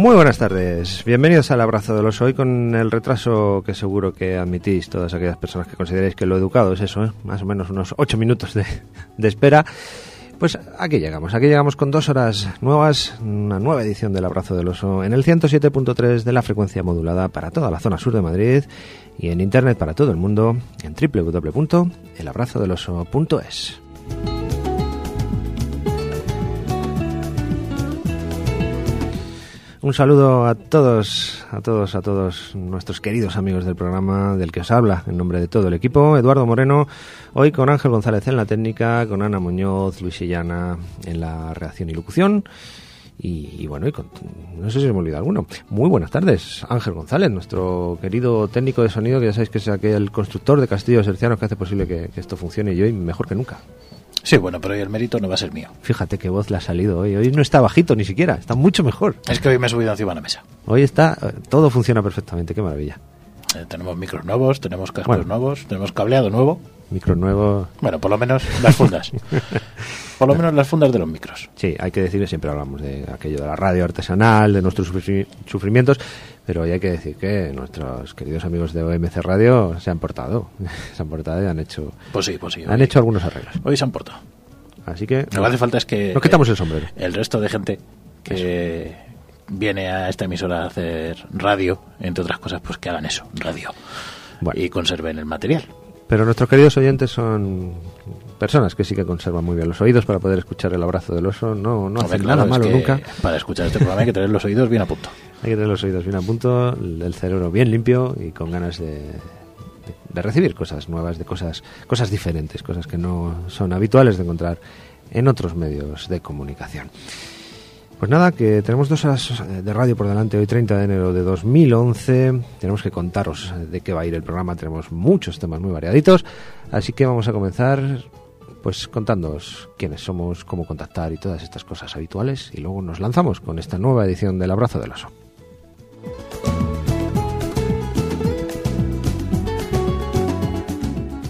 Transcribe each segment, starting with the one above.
Muy buenas tardes, bienvenidos al Abrazo de los Hoy con el retraso que seguro que admitís todas aquellas personas que consideréis que lo educado es eso, ¿eh? más o menos unos ocho minutos de, de espera. Pues aquí llegamos, aquí llegamos con dos horas nuevas, una nueva edición del Abrazo del Oso en el 107.3 de la frecuencia modulada para toda la zona sur de Madrid y en internet para todo el mundo en www.elabrazodeloso.es. Un saludo a todos, a todos, a todos nuestros queridos amigos del programa del que os habla en nombre de todo el equipo. Eduardo Moreno, hoy con Ángel González en la técnica, con Ana Muñoz, Luis Illana en la redacción y locución. Y, bueno, y con, no sé si me olvida alguno. Muy buenas tardes, Ángel González, nuestro querido técnico de sonido, que ya sabéis que es aquel constructor de castillos hercianos que hace posible que esto funcione y hoy mejor que nunca. Sí, bueno, pero hoy el mérito no va a ser mío. Fíjate qué voz le ha salido hoy. Hoy no está bajito ni siquiera, está mucho mejor. Es que hoy me he subido encima de la mesa. Hoy está, eh, todo funciona perfectamente, qué maravilla. Eh, tenemos micros nuevos, tenemos cascos Bueno. nuevos, tenemos cableado nuevo. Micro nuevo. Bueno, por lo menos las fundas. por lo menos las fundas de los micros. Sí, hay que decir que siempre hablamos de aquello de la radio artesanal, de nuestros sufri- sufrimientos, pero hoy hay que decir que nuestros queridos amigos de OMC Radio se han portado, se han portado y han hecho, Pues sí, pues sí. han hoy- hecho algunos arreglos. Hoy se han portado. Así que Lo que hace falta es que... nos quitamos el sombrero. El resto de gente que viene a esta emisora a hacer radio, entre otras cosas, pues que hagan eso, radio. Bueno. Y conserven el material. Pero nuestros queridos oyentes son personas que sí que conservan muy bien los oídos para poder escuchar el abrazo del oso. No, no hacen claro, nada malo nunca. Para escuchar este programa hay que tener los oídos bien a punto. Hay que tener los oídos bien a punto, el cerebro bien limpio y con ganas de, de- de recibir cosas nuevas, de cosas, cosas diferentes, cosas que no son habituales de encontrar en otros medios de comunicación. Pues nada, que tenemos dos horas eh, de radio por delante, hoy 30 de enero de 2011. Tenemos que contaros eh, de qué va a ir el programa, tenemos muchos temas muy variaditos, así que vamos a comenzar pues contándoos quiénes somos, cómo contactar y todas estas cosas habituales y luego nos lanzamos con esta nueva edición del Abrazo del Oso.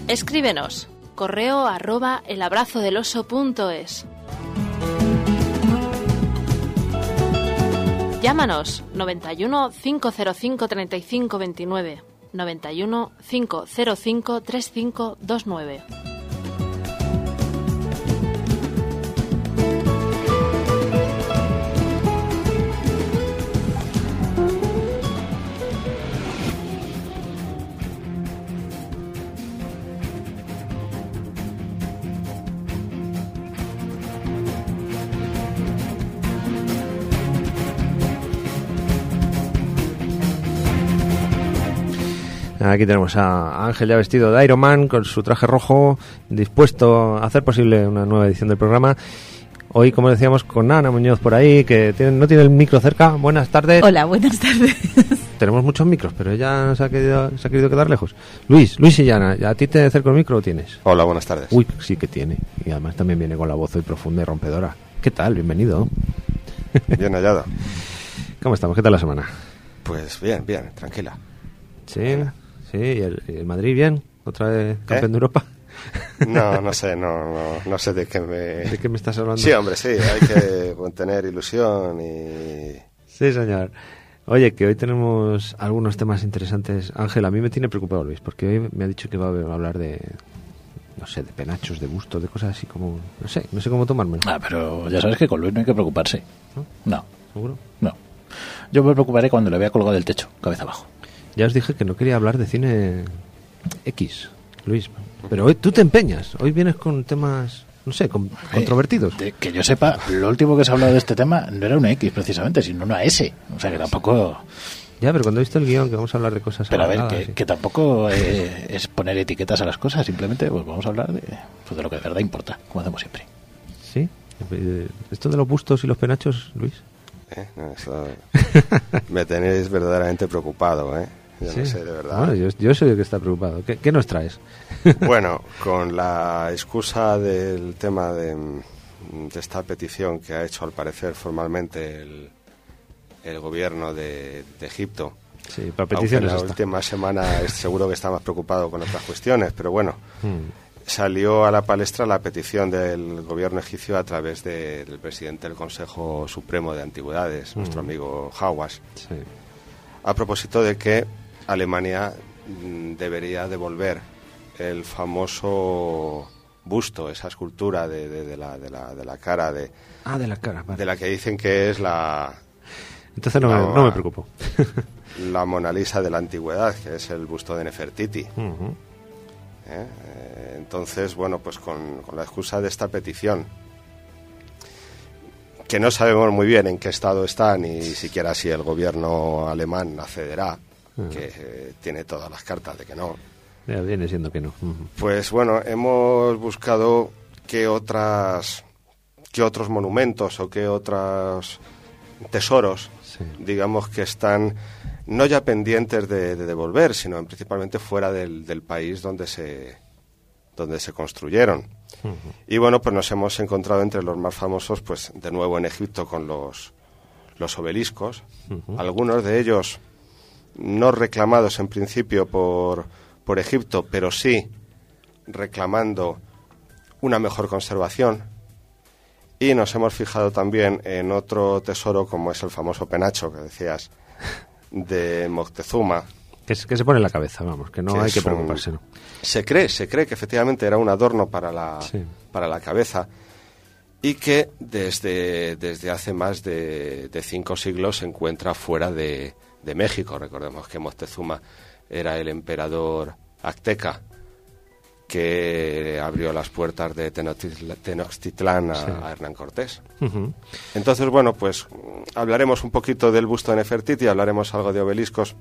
Escríbenos. Correo arroba elabrazodeloso.es. Llámanos 91 505 35 29 91 505 35 Aquí tenemos a Ángel ya vestido de Iron Man con su traje rojo, dispuesto a hacer posible una nueva edición del programa. Hoy, como decíamos, con Ana Muñoz por ahí, que tiene- no tiene el micro cerca. Buenas tardes. Hola, buenas tardes. Tenemos muchos micros, pero ella se ha querido, se ha querido quedar lejos. Luis, Luis y Yana, ¿a ti te acerco el micro o tienes? Hola, buenas tardes. Uy, sí que tiene. Y además también viene con la voz hoy profunda y rompedora. ¿Qué tal? Bienvenido. Bien hallado. ¿Cómo estamos? ¿Qué tal la semana? Pues bien, bien, tranquila. Sí, sí. ¿Y el, y el Madrid bien? ¿Otra vez campeón ¿Eh? de Europa? No, no sé, no, no, no sé de qué me... ¿De qué me estás hablando? Sí, hombre, sí, hay que tener ilusión y... Sí, señor. Oye, que hoy tenemos algunos temas interesantes. Ángel, a mí me tiene preocupado Luis, porque hoy me ha dicho que va a hablar de, no sé, de penachos, de bustos, de cosas así como, no sé, no sé cómo tomármelo. Ah, pero ya sabes que con Luis no hay que preocuparse. ¿No? No, ¿Seguro? no. Yo me preocuparé cuando le vea colgado del techo, cabeza abajo. Ya os dije que no quería hablar de cine X, Luis. Pero hoy tú te empeñas. Hoy vienes con temas, no sé, con- controvertidos. Eh, de- que yo sepa, lo último que se ha hablado de este tema no era una X precisamente, sino una S. O sea que tampoco... Ya, pero cuando he visto el guion que vamos a hablar de cosas Pero a ver, que, y- que tampoco eh, es poner etiquetas a las cosas, simplemente pues vamos a hablar de, pues, de lo que de verdad importa, como hacemos siempre. Sí. Eh, Esto de los bustos y los penachos, Luis. ¿eh? No, eso- Me tenéis verdaderamente preocupado, ¿eh? Yo Sí. no sé, de verdad. Bueno, yo, yo soy el que está preocupado. ¿Qué, qué nos traes? Bueno, con la excusa del tema de, de esta petición que ha hecho al parecer formalmente el, el gobierno de, de Egipto, Sí, para aunque peticiones la está. última semana es seguro que está más preocupado con otras cuestiones, pero bueno, Mm. salió a la palestra la petición del gobierno egipcio a través de- del presidente del Consejo Supremo de Antigüedades, nuestro amigo Hawass, Sí. a propósito de que Alemania mm, debería devolver el famoso busto, esa escultura de, de- de la, de la- de la cara de, Ah, de la cara, vale. de la que dicen que es la, Entonces no, me, No, no me preocupo. la Mona Lisa de la antigüedad, que es el busto de Nefertiti. ¿eh? Eh, Entonces, bueno, pues con, con la excusa de esta petición, que no sabemos muy bien en qué estado está, ni siquiera si el gobierno alemán accederá, que eh, tiene todas las cartas de que no. Ya viene siendo que no. Pues bueno, hemos buscado qué otras qué otros monumentos o qué otros tesoros, Sí. digamos que están no ya pendientes de, de devolver, sino principalmente fuera del, del país donde se donde se construyeron. Y bueno, pues nos hemos encontrado entre los más famosos, pues de nuevo en Egipto con los los obeliscos, algunos de ellos no reclamados en principio por, por Egipto, pero sí reclamando una mejor conservación. Y nos hemos fijado también en otro tesoro como es el famoso penacho que decías de Moctezuma. Que, es- que se pone en la cabeza, vamos, que no que hay que un- preocuparse, ¿no? Se cree, se cree que efectivamente era un adorno para la, Sí. para la cabeza y que desde, desde hace más de, de cinco siglos se encuentra fuera de, de México. Recordemos que Moctezuma era el emperador azteca que abrió las puertas de Tenochtitl- Tenochtitlán a, Sí. a Hernán Cortés. Entonces, bueno, pues hablaremos un poquito del busto de Nefertiti, hablaremos algo de obeliscos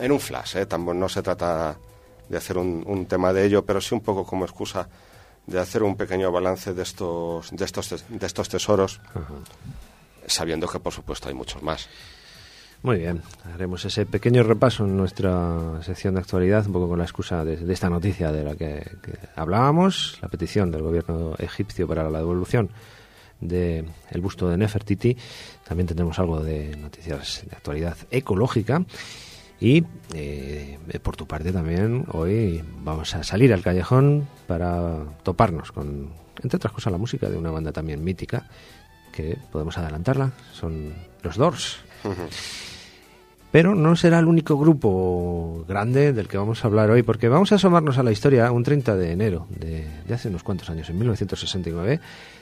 en un flash, ¿eh? Tampoco no se trata de hacer un, un tema de ello, pero sí un poco como excusa de hacer un pequeño balance de estos, de estos, de estos tesoros, sabiendo que por supuesto hay muchos más. Muy bien, haremos ese pequeño repaso en nuestra sección de actualidad, un poco con la excusa de, de esta noticia de la que, hablábamos, la petición del gobierno egipcio para la devolución del el busto de Nefertiti. También tendremos algo de noticias de actualidad ecológica. Y eh, por tu parte también hoy vamos a salir al callejón para toparnos con, entre otras cosas, la música de una banda también mítica que podemos adelantarla. Son los Doors. Pero no será el único grupo grande del que vamos a hablar hoy, porque vamos a asomarnos a la historia un 30 de enero de, hace unos cuantos años, en 1969.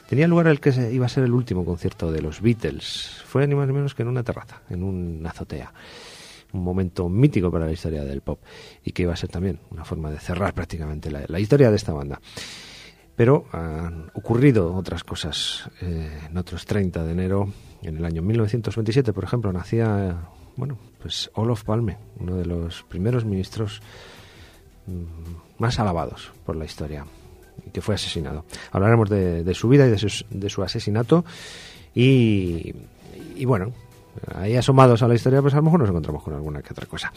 Tenía lugar el que iba a ser el último concierto de los Beatles. Fue ni más ni menos que en una terraza, en una azotea. Un momento mítico para la historia del pop y que iba a ser también una forma de cerrar prácticamente la, historia de esta banda. Pero han ocurrido otras cosas. eh, en otros 30 de enero, en el año 1927, por ejemplo, nacía, bueno, pues Olof Palme, uno de los primeros ministros mm, más alabados por la historia, y que fue asesinado. Hablaremos de, de su vida y de su, de su asesinato. Y, y bueno, ahí asomados a la historia, pues a lo mejor nos encontramos con alguna que otra cosa.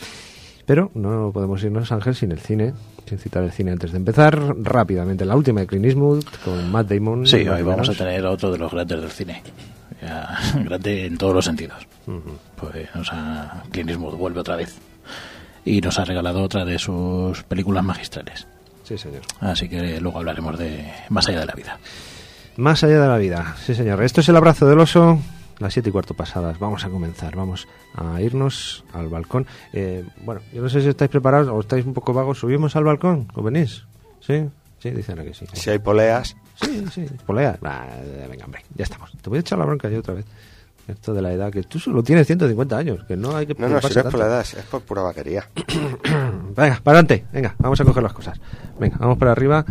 Pero no podemos irnos, Ángel, sin el cine, sin citar el cine antes de empezar. Rápidamente, la última de Clint Eastwood con Matt Damon. Sí, hoy vamos a tener otro de los grandes del cine. Grande en todos los sentidos. Pues nos ha, Clint Eastwood vuelve otra vez. Y nos ha regalado otra de sus películas magistrales. Sí, señor. Así que luego hablaremos de Más allá de la vida. Más allá de la vida, sí, señor. Esto es el abrazo del oso. Las siete y cuarto pasadas. Vamos a comenzar. Vamos a irnos al balcón. Eh, bueno, yo no sé si estáis preparados o estáis un poco vagos. ¿Subimos al balcón? ¿O venís? ¿Sí? Sí, dicen que sí. Si hay poleas, Sí, sí. Polea. Bah, venga, hombre. Ya estamos. Te voy a echar la bronca yo otra vez. Esto de la edad, que tú solo tienes 150 años, que no hay que no, no, si no es por la edad, es por pura vaquería. Venga, para adelante. Venga, vamos a coger las cosas. Venga, vamos para arriba.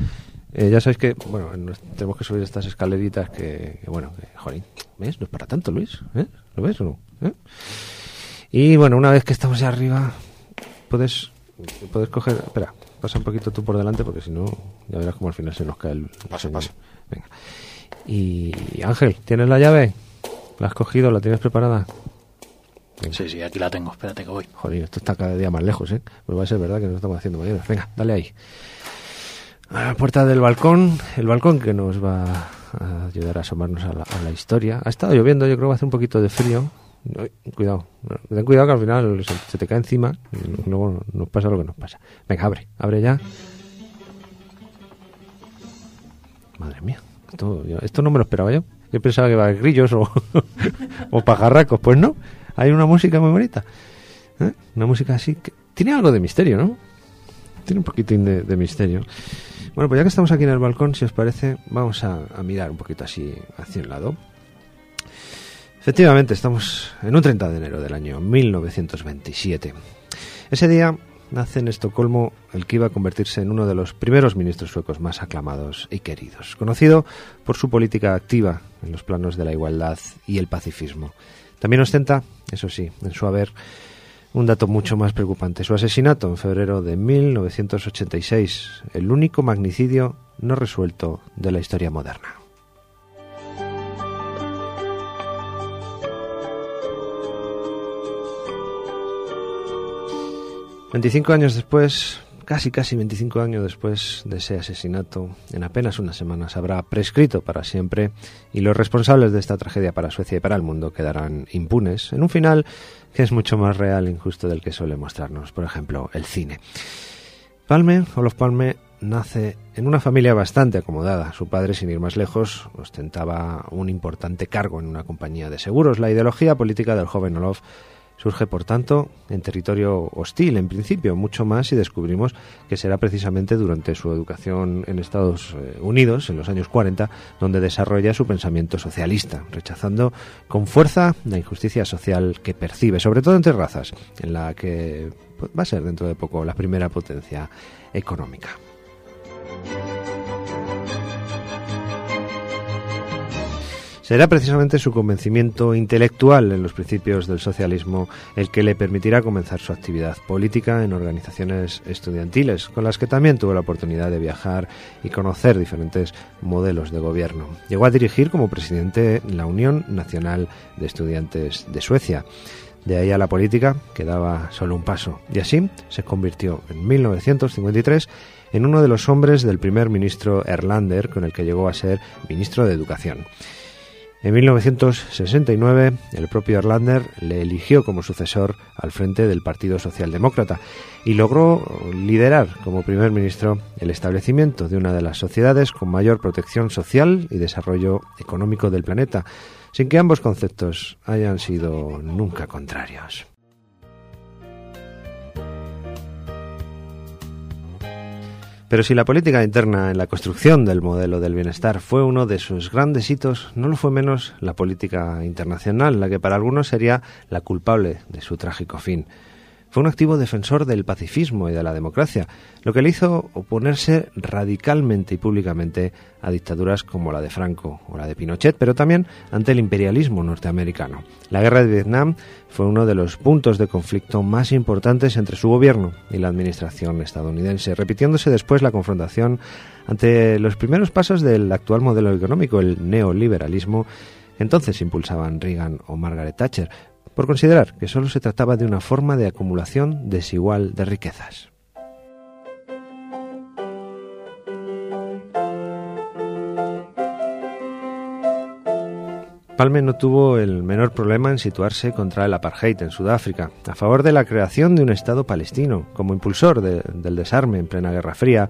Eh, ya sabéis que, bueno, tenemos que subir estas escaleritas que, que, bueno, que, jolín, ¿ves? No es para tanto, Luis. ¿eh? ¿Lo ves o no? ¿Eh? Y bueno, una vez que estamos ya arriba, puedes, puedes coger. Espera, pasa un poquito tú por delante porque si no, ya verás cómo al final se nos cae el. Paso, paso. Venga. Y Ángel, ¿tienes la llave? ¿La has cogido? ¿La tienes preparada? Venga. Sí, sí, aquí la tengo. Espérate que voy. Joder, esto está cada día más lejos, ¿eh? Pues va a ser verdad que nos estamos haciendo mayores. Venga, dale ahí. A la puerta del balcón, el balcón que nos va a ayudar a asomarnos a la, a la historia. Ha estado lloviendo, yo creo que hace un poquito de frío. Cuidado, ten cuidado que al final se, te cae encima y luego nos pasa lo que nos pasa. Venga, abre, abre ya. Madre mía, esto, esto no me lo esperaba yo. Yo pensaba que iba a haber grillos o, o pajarracos. Pues no, hay una música muy bonita. ¿eh? Una música así que tiene algo de misterio, ¿no? Tiene un poquitín de, misterio. Bueno, pues ya que estamos aquí en el balcón, si os parece, vamos a, a mirar un poquito así hacia un lado. Efectivamente, estamos en un 30 de enero del año 1927. Ese día nace en Estocolmo el que iba a convertirse en uno de los primeros ministros suecos más aclamados y queridos, conocido por su política activa en los planos de la igualdad y el pacifismo. También ostenta, eso sí, en su haber un dato mucho más preocupante, su asesinato en febrero de 1986, el único magnicidio no resuelto de la historia moderna. 25 años después, casi casi 25 años después de ese asesinato, en apenas unas semanas habrá prescrito para siempre y los responsables de esta tragedia para Suecia y para el mundo quedarán impunes en un final que es mucho más real e injusto del que suele mostrarnos, por ejemplo, el cine. Palme, Olof Palme, nace en una familia bastante acomodada. Su padre, sin ir más lejos, ostentaba un importante cargo en una compañía de seguros. La ideología política del joven Olof Surge, por tanto, en territorio hostil, en principio, mucho más si descubrimos que será precisamente durante su educación en Estados eh, Unidos, en los años 40, donde desarrolla su pensamiento socialista, rechazando con fuerza la injusticia social que percibe, sobre todo entre razas, en la que pues, va a ser dentro de poco la primera potencia económica. Será precisamente su convencimiento intelectual en los principios del socialismo el que le permitirá comenzar su actividad política en organizaciones estudiantiles, con las que también tuvo la oportunidad de viajar y conocer diferentes modelos de gobierno. Llegó a dirigir como presidente la Unión Nacional de Estudiantes de Suecia. De ahí a la política quedaba solo un paso, y así se convirtió en 1953 en uno de los hombres del primer ministro Erlander, con el que llegó a ser ministro de Educación. En 1969, el propio Erlander le eligió como sucesor al frente del Partido Socialdemócrata y logró liderar como primer ministro el establecimiento de una de las sociedades con mayor protección social y desarrollo económico del planeta, sin que ambos conceptos hayan sido nunca contrarios. Pero si la política interna en la construcción del modelo del bienestar fue uno de sus grandes hitos, no lo fue menos la política internacional, la que para algunos sería la culpable de su trágico fin. Fue un activo defensor del pacifismo y de la democracia, lo que le hizo oponerse radicalmente y públicamente a dictaduras como la de Franco o la de Pinochet, pero también ante el imperialismo norteamericano. La guerra de Vietnam fue uno de los puntos de conflicto más importantes entre su gobierno y la administración estadounidense, repitiéndose después la confrontación ante los primeros pasos del actual modelo económico, el neoliberalismo, entonces impulsaban Reagan o Margaret Thatcher, por considerar que solo se trataba de una forma de acumulación desigual de riquezas. Palme no tuvo el menor problema en situarse contra el apartheid en Sudáfrica, a favor de la creación de un Estado palestino, como impulsor del desarme en plena Guerra Fría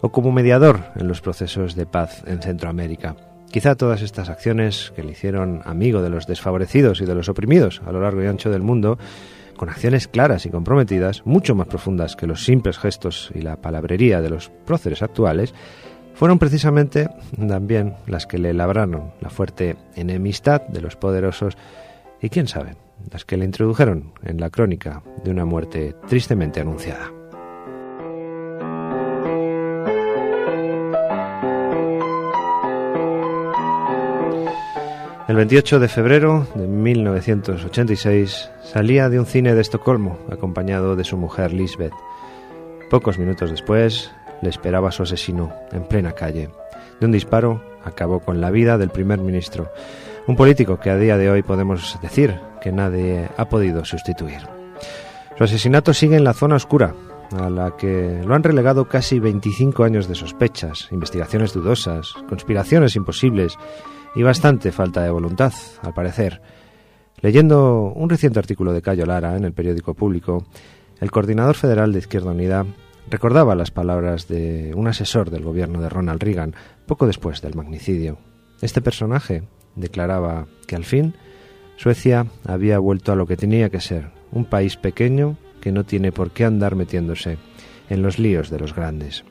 o como mediador en los procesos de paz en Centroamérica. Quizá todas estas acciones que le hicieron amigo de los desfavorecidos y de los oprimidos a lo largo y ancho del mundo, con acciones claras y comprometidas, mucho más profundas que los simples gestos y la palabrería de los próceres actuales, fueron precisamente también las que le labraron la fuerte enemistad de los poderosos y quién sabe, las que le introdujeron en la crónica de una muerte tristemente anunciada. El 28 de febrero de 1986 salía de un cine de Estocolmo acompañado de su mujer Lisbeth. Pocos minutos después le esperaba su asesino en plena calle. De un disparo acabó con la vida del primer ministro, un político que a día de hoy podemos decir que nadie ha podido sustituir. Su asesinato sigue en la zona oscura, a la que lo han relegado casi 25 años de sospechas, investigaciones dudosas, conspiraciones imposibles y bastante falta de voluntad, al parecer. Leyendo un reciente artículo de Cayo Lara en el periódico público, el coordinador federal de Izquierda Unida recordaba las palabras de un asesor del gobierno de Ronald Reagan poco después del magnicidio. Este personaje declaraba que al fin Suecia había vuelto a lo que tenía que ser, un país pequeño que no tiene por qué andar metiéndose en los líos de los grandes.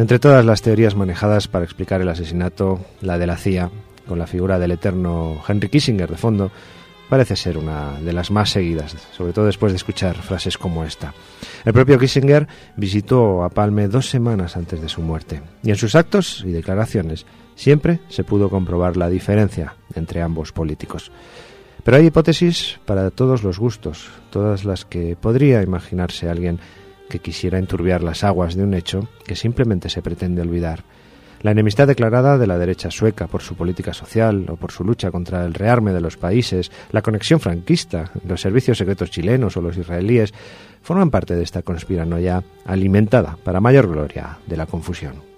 Entre todas las teorías manejadas para explicar el asesinato, la de la CIA, con la figura del eterno Henry Kissinger de fondo, parece ser una de las más seguidas, sobre todo después de escuchar frases como esta. El propio Kissinger visitó a Palme dos semanas antes de su muerte, y en sus actos y declaraciones siempre se pudo comprobar la diferencia entre ambos políticos. Pero hay hipótesis para todos los gustos, todas las que podría imaginarse alguien que quisiera enturbiar las aguas de un hecho que simplemente se pretende olvidar. La enemistad declarada de la derecha sueca por su política social o por su lucha contra el rearme de los países, la conexión franquista, los servicios secretos chilenos o los israelíes, forman parte de esta conspiranoia alimentada para mayor gloria de la confusión.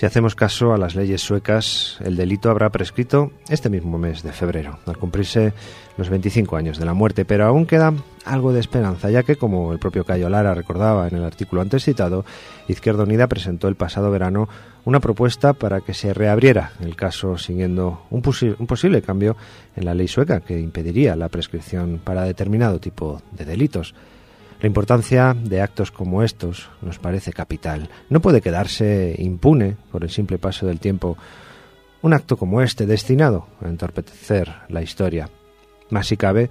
Si hacemos caso a las leyes suecas, el delito habrá prescrito este mismo mes de febrero, al cumplirse los 25 años de la muerte, pero aún queda algo de esperanza, ya que, como el propio Cayo Lara recordaba en el artículo antes citado, Izquierda Unida presentó el pasado verano una propuesta para que se reabriera el caso siguiendo un, un posible cambio en la ley sueca que impediría la prescripción para determinado tipo de delitos. La importancia de actos como estos nos parece capital. No puede quedarse impune por el simple paso del tiempo un acto como este destinado a entorpecer la historia. Más si cabe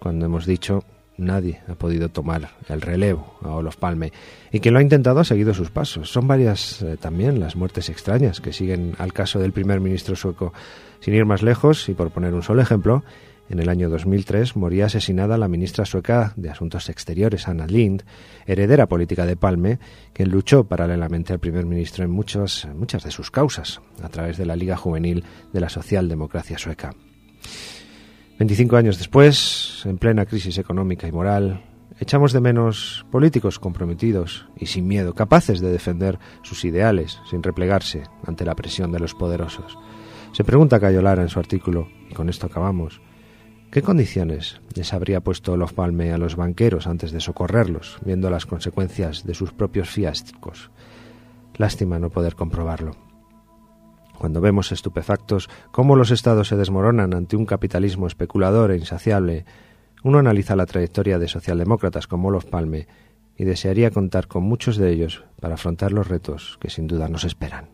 cuando hemos dicho nadie ha podido tomar el relevo a Olof Palme y quien lo ha intentado ha seguido sus pasos. Son varias eh, también las muertes extrañas que siguen al caso del primer ministro sueco. Sin ir más lejos y por poner un solo ejemplo, en el año 2003 moría asesinada la ministra sueca de Asuntos Exteriores, Anna Lind, heredera política de Palme, quien luchó paralelamente al primer ministro en muchas, muchas de sus causas, a través de la Liga Juvenil de la Socialdemocracia Sueca. 25 años después, en plena crisis económica y moral, echamos de menos políticos comprometidos y sin miedo, capaces de defender sus ideales sin replegarse ante la presión de los poderosos. Se pregunta Cayolara en su artículo, y con esto acabamos, ¿Qué condiciones les habría puesto Olof Palme a los banqueros antes de socorrerlos, viendo las consecuencias de sus propios fiascos? Lástima no poder comprobarlo. Cuando vemos estupefactos cómo los estados se desmoronan ante un capitalismo especulador e insaciable, uno analiza la trayectoria de socialdemócratas como Olof Palme y desearía contar con muchos de ellos para afrontar los retos que sin duda nos esperan.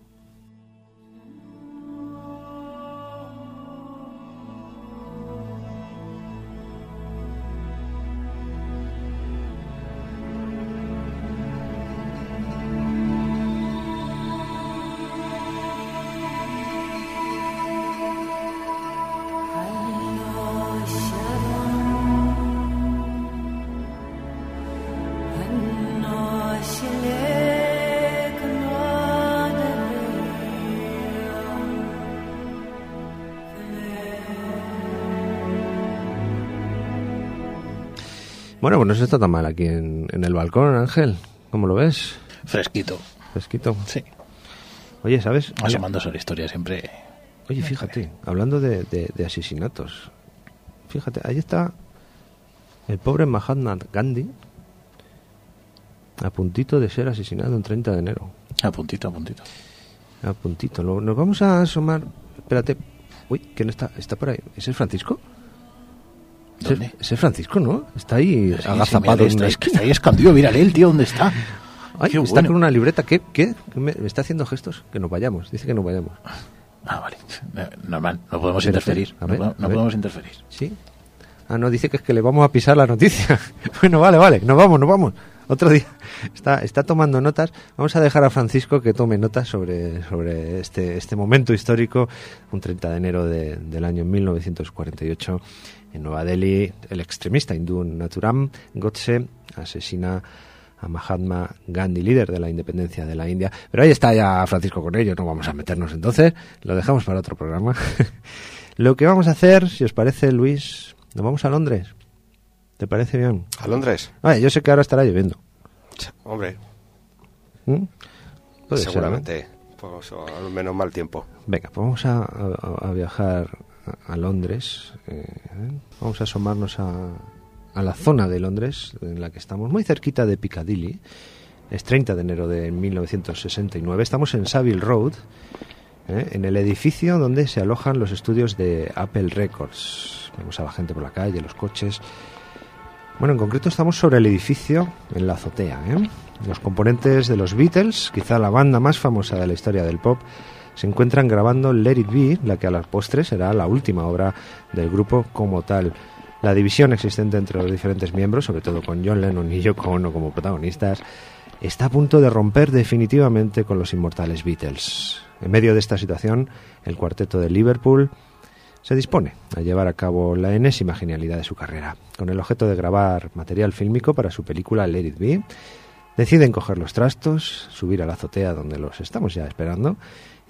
Bueno, pues no se está tan mal aquí en, el balcón, Ángel. ¿Cómo lo ves? Fresquito. Fresquito. Sí. Oye, ¿sabes? Asomándose la historia siempre. Oye, fíjate, hablando de, asesinatos. Fíjate, ahí está el pobre Mahatma Gandhi a puntito de ser asesinado el 30 de enero. A puntito, a puntito. A puntito. Nos vamos a asomar. Espérate. Uy, ¿quién está? ¿Está por ahí? ¿Es el Francisco? ¿Dónde? Ese Francisco, ¿no? Está ahí agazapado en una esquina. Está ahí escondido, mírale el tío dónde está. Ay, está con una libreta. ¿Qué? ¿Qué? Me, está haciendo gestos? Que nos vayamos. Dice que nos vayamos. Ah, vale. Normal. No podemos interferir. no, podemos interferir. Sí. Ah, no, dice que es que le vamos a pisar la noticia. bueno, vale, vale. Nos vamos, nos vamos. Otro día está, está tomando notas. Vamos a dejar a Francisco que tome notas sobre, sobre este, este momento histórico, un 30 de enero de, del año 1948 en Nueva Delhi, el extremista hindú Naturam Godse asesina a Mahatma Gandhi, líder de la independencia de la India. Pero ahí está ya Francisco con ello, no vamos a meternos entonces, lo dejamos para otro programa. lo que vamos a hacer, si os parece, Luis, nos vamos a Londres. ¿Te parece bien? ¿A Londres? Vale, yo sé que ahora estará lloviendo. Hombre. ¿Mm? Seguramente. Pues, al menos mal tiempo. Venga, pues vamos a, a viajar a Londres. Eh, vamos a asomarnos a, a la zona de Londres en la que estamos, muy cerquita de Piccadilly. Es 30 de enero de 1969. Estamos en Savile Road, ¿eh? en el edificio donde se alojan los estudios de Apple Records. Vemos a la gente por la calle, los coches. Bueno, en concreto estamos sobre el edificio en la azotea. ¿eh? Los componentes de los Beatles, quizá la banda más famosa de la historia del pop, se encuentran grabando Let It Be, la que a las postres será la última obra del grupo como tal. La división existente entre los diferentes miembros, sobre todo con John Lennon y Yoko Ono como protagonistas, está a punto de romper definitivamente con los inmortales Beatles. En medio de esta situación, el cuarteto de Liverpool se dispone a llevar a cabo la enésima genialidad de su carrera. Con el objeto de grabar material fílmico para su película Let It Be, deciden coger los trastos, subir a la azotea donde los estamos ya esperando,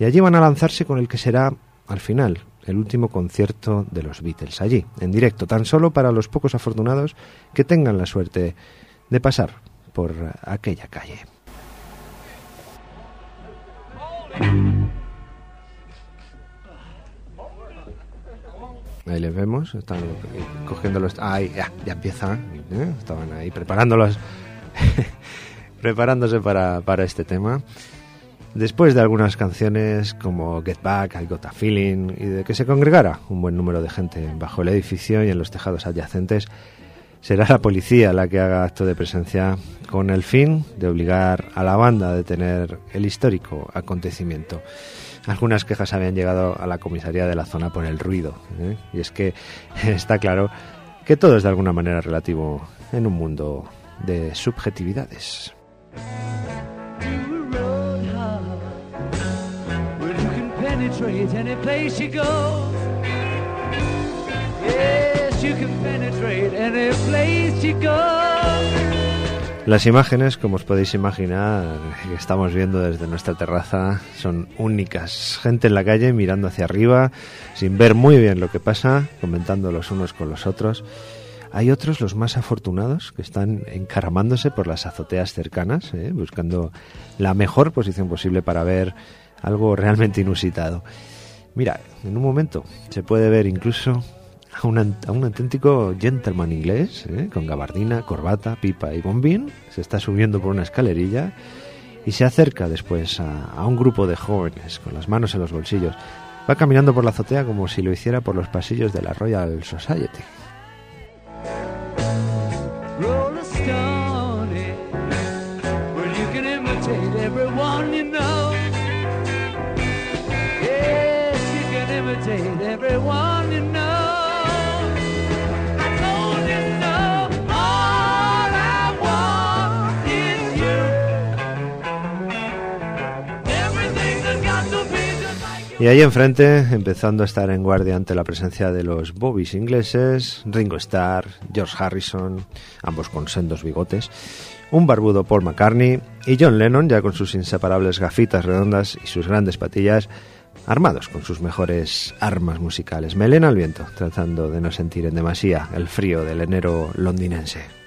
y allí van a lanzarse con el que será, al final, el último concierto de los Beatles allí, en directo, tan solo para los pocos afortunados que tengan la suerte de pasar por aquella calle. Ahí les vemos, están cogiendo los... Ahí, ya, ya empieza. ¿eh? Estaban ahí preparándolos, preparándose para, para este tema. Después de algunas canciones como Get Back, I Got a Feeling y de que se congregara un buen número de gente bajo el edificio y en los tejados adyacentes, será la policía la que haga acto de presencia con el fin de obligar a la banda a detener el histórico acontecimiento. Algunas quejas habían llegado a la comisaría de la zona por el ruido, ¿eh? y es que está claro que todo es de alguna manera relativo en un mundo de subjetividades. Las imágenes, como os podéis imaginar, que estamos viendo desde nuestra terraza, son únicas. Gente en la calle mirando hacia arriba, sin ver muy bien lo que pasa, comentando los unos con los otros. Hay otros, los más afortunados, que están encaramándose por las azoteas cercanas, ¿eh? buscando la mejor posición posible para ver algo realmente inusitado. Mira, en un momento se puede ver incluso a un, a un auténtico gentleman inglés, ¿eh? con gabardina, corbata, pipa y bombín, se está subiendo por una escalerilla y se acerca después a, a un grupo de jóvenes con las manos en los bolsillos. Va caminando por la azotea como si lo hiciera por los pasillos de la Royal Society. Y ahí enfrente, empezando a estar en guardia ante la presencia de los bobbies ingleses, Ringo Starr, George Harrison, ambos con sendos bigotes, un barbudo Paul McCartney y John Lennon, ya con sus inseparables gafitas redondas y sus grandes patillas, armados con sus mejores armas musicales. Melena al viento, tratando de no sentir en demasía el frío del enero londinense.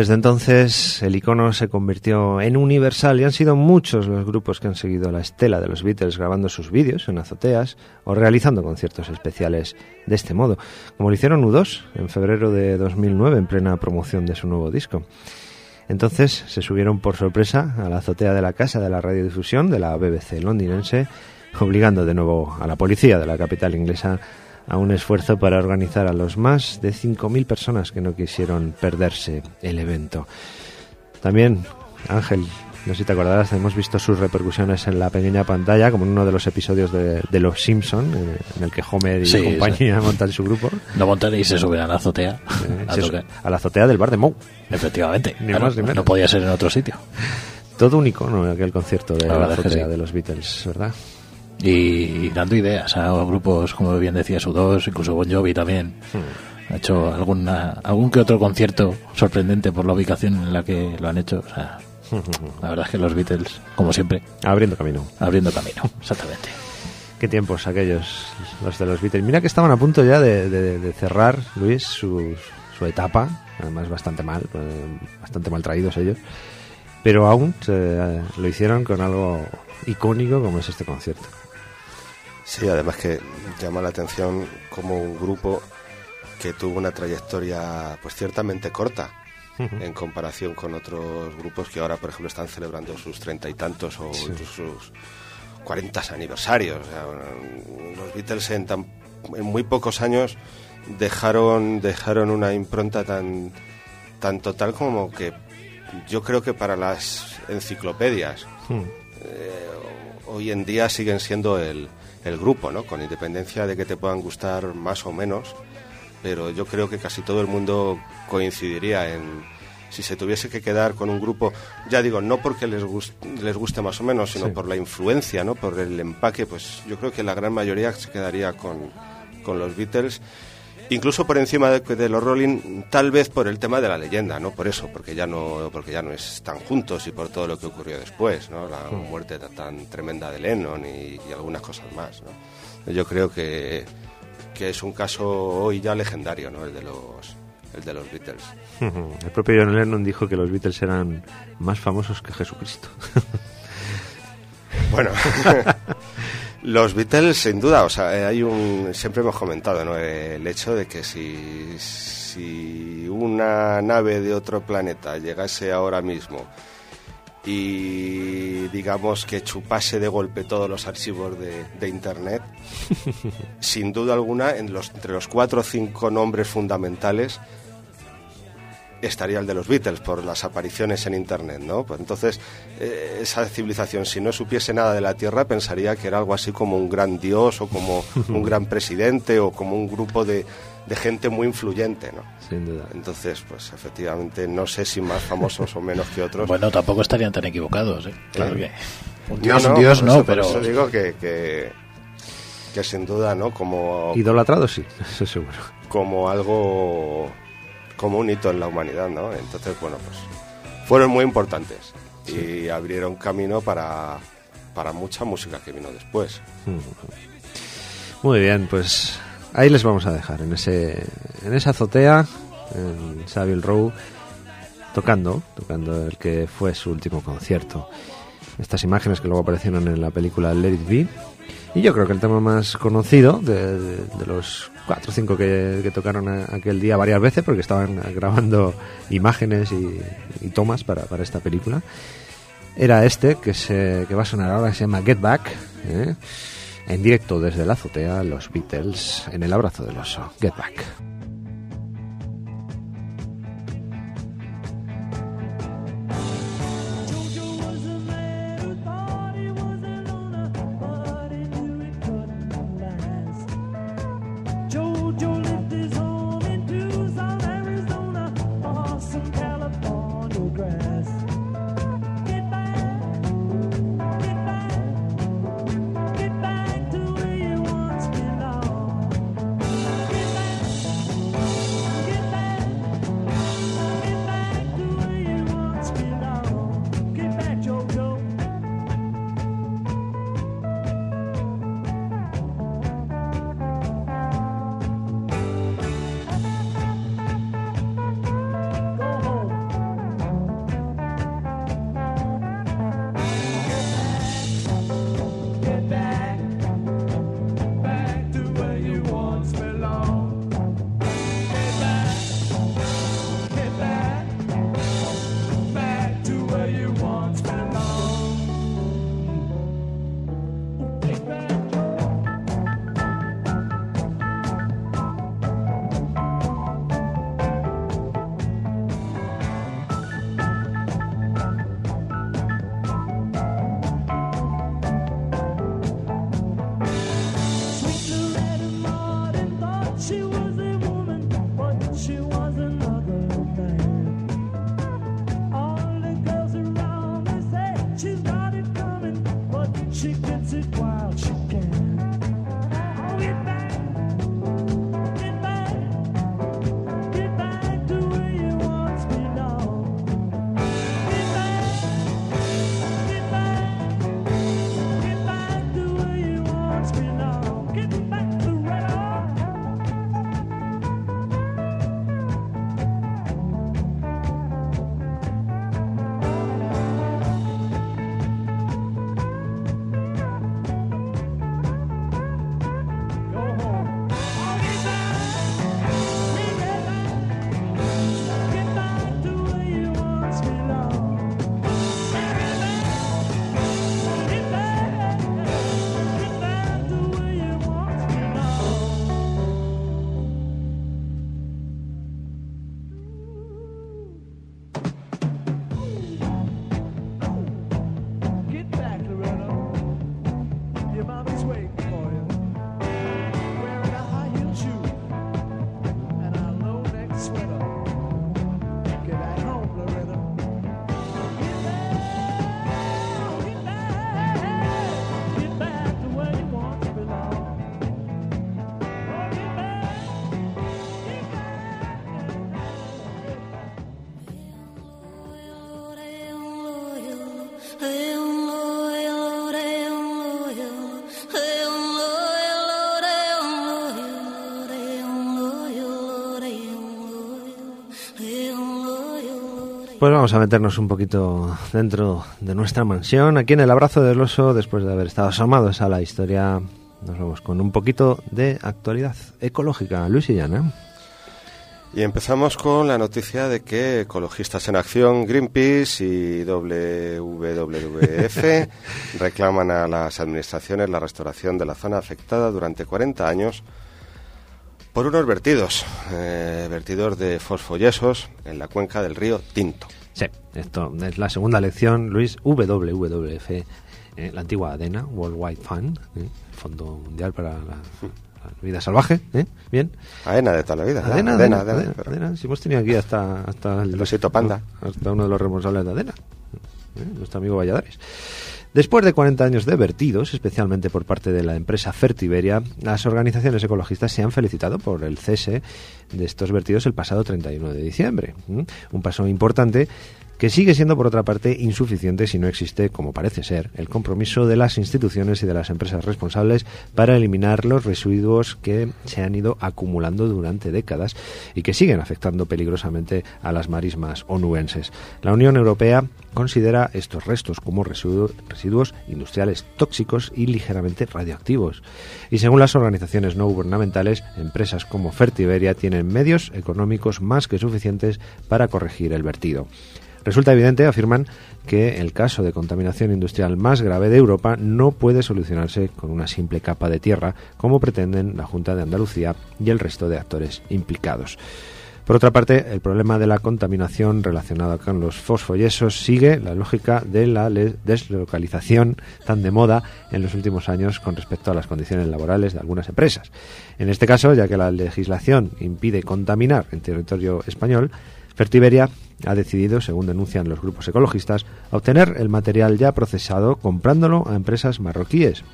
Desde entonces el icono se convirtió en universal y han sido muchos los grupos que han seguido la estela de los Beatles grabando sus vídeos en azoteas o realizando conciertos especiales de este modo, como lo hicieron U2 en febrero de 2009 en plena promoción de su nuevo disco. Entonces se subieron por sorpresa a la azotea de la casa de la radiodifusión de la BBC londinense, obligando de nuevo a la policía de la capital inglesa a un esfuerzo para organizar a los más de 5.000 personas que no quisieron perderse el evento. También, Ángel, no sé si te acordarás, hemos visto sus repercusiones en la pequeña pantalla, como en uno de los episodios de, Los Simpson, en, el que Homer y compañía montan su grupo. Lo montan y se suben a la azotea. a, la azotea del bar de Moe. Efectivamente. ni más ni menos. No podía ser en otro sitio. Todo un icono aquel concierto de la, azotea de los Beatles, ¿verdad? Y dando ideas a grupos, como bien decía U2, incluso Bon Jovi también. Hmm. Ha hecho alguna, algún que otro concierto sorprendente por la ubicación en la que lo han hecho. O sea, la verdad es que los Beatles, como siempre. Abriendo camino. Abriendo camino, exactamente. Qué tiempos aquellos, los de los Beatles. Mira que estaban a punto ya de, cerrar, Luis, su, su, etapa. Además, bastante mal, pues, bastante mal traídos ellos. Pero aún lo hicieron con algo icónico como es este concierto. Sí, además que llama la atención como un grupo que tuvo una trayectoria pues ciertamente corta en comparación con otros grupos que ahora, por ejemplo, están celebrando sus treinta y tantos o sus cuarenta aniversarios. los Beatles en, en, muy pocos años dejaron, dejaron una impronta tan, tan total como que yo creo que para las enciclopedias. Eh, hoy en día siguen siendo el, el grupo, ¿no? Con independencia de que te puedan gustar más o menos, pero yo creo que casi todo el mundo coincidiría en si se tuviese que quedar con un grupo, ya digo, no porque les guste, les guste más o menos, sino por la influencia, ¿no? Por el empaque, pues yo creo que la gran mayoría se quedaría con, con los Beatles incluso por encima de, los Rolling, tal vez por el tema de la leyenda, no por eso, porque ya no, porque ya no están juntos y por todo lo que ocurrió después, ¿no? La hmm. muerte tan, tremenda de Lennon y, algunas cosas más, ¿no? Yo creo que, que es un caso hoy ya legendario, ¿no? El de los el de los Beatles. El propio John Lennon dijo que los Beatles eran más famosos que Jesucristo. bueno, Los Beatles, sin duda, o sea, eh, hay un. Siempre hemos comentado, ¿no? El hecho de que si, si una nave de otro planeta llegase ahora mismo y digamos que chupase de golpe todos los archivos de, de internet, sin duda alguna, en los, entre los cuatro o cinco nombres fundamentales estaría el de los Beatles por las apariciones en Internet, ¿no? Pues entonces, eh, esa civilización, si no supiese nada de la Tierra, pensaría que era algo así como un gran dios o como un gran presidente o como un grupo de, gente muy influyente, ¿no? Sin duda. Entonces, pues efectivamente, no sé si más famosos o menos que otros. Bueno, tampoco estarían tan equivocados, ¿eh? Claro que... Un dios, no, un dios no, pero... Por eso digo que, que, que sin duda, ¿no? Como... Idolatrado, sí, eso seguro. Como algo como un hito en la humanidad, ¿no? Entonces, bueno, pues fueron muy importantes y abrieron camino para, para mucha música que vino después. Muy bien, pues ahí les vamos a dejar, en, ese, en esa azotea, en Savile Row, tocando, tocando el que fue su último concierto. Estas imágenes que luego aparecieron en la película Let It Be. Y yo creo que el tema más conocido de, los cuatro o cinco que, tocaron aquel día varias veces porque estaban grabando imágenes y, tomas para, esta película. Era este que, se, que va a sonar ahora, que se llama Get Back, ¿eh? en directo desde la azotea, los Beatles en el abrazo del oso. Get Back. Pues vamos a meternos un poquito dentro de nuestra mansión, aquí en el abrazo del oso, después de haber estado asomados a la historia, nos vamos con un poquito de actualidad ecológica. Luis y Llana. Y empezamos con la noticia de que Ecologistas en Acción, Greenpeace y WWF reclaman a las administraciones la restauración de la zona afectada durante 40 años por unos vertidos, eh, vertidos de fosfoyesos en la cuenca del río Tinto. Sí, esto es la segunda lección, Luis, WWF, eh, la antigua ADENA, World Wide Fund, eh, Fondo Mundial para la, Vida Salvaje, ¿eh? Bien. ADENA de toda la vida. ADENA, ADENA, Si hemos tenido aquí hasta, hasta el... Panda. Hasta uno de los responsables de ADENA, nuestro amigo Valladares. Después de 40 años de vertidos, especialmente por parte de la empresa Fertiberia, las organizaciones ecologistas se han felicitado por el cese de estos vertidos el pasado 31 de diciembre. Un paso importante que sigue siendo, por otra parte, insuficiente si no existe, como parece ser, el compromiso de las instituciones y de las empresas responsables para eliminar los residuos que se han ido acumulando durante décadas y que siguen afectando peligrosamente a las marismas onubenses. La Unión Europea considera estos restos como residuos industriales tóxicos y ligeramente radioactivos. Y según las organizaciones no gubernamentales, empresas como Fertiberia tienen medios económicos más que suficientes para corregir el vertido. Resulta evidente, afirman, que el caso de contaminación industrial más grave de Europa no puede solucionarse con una simple capa de tierra, como pretenden la Junta de Andalucía y el resto de actores implicados. Por otra parte, el problema de la contaminación relacionada con los fosfoyesos sigue la lógica de la deslocalización tan de moda en los últimos años con respecto a las condiciones laborales de algunas empresas. En este caso, ya que la legislación impide contaminar en territorio español, Fertiberia ha decidido, según denuncian los grupos ecologistas, obtener el material ya procesado comprándolo a empresas marroquíes.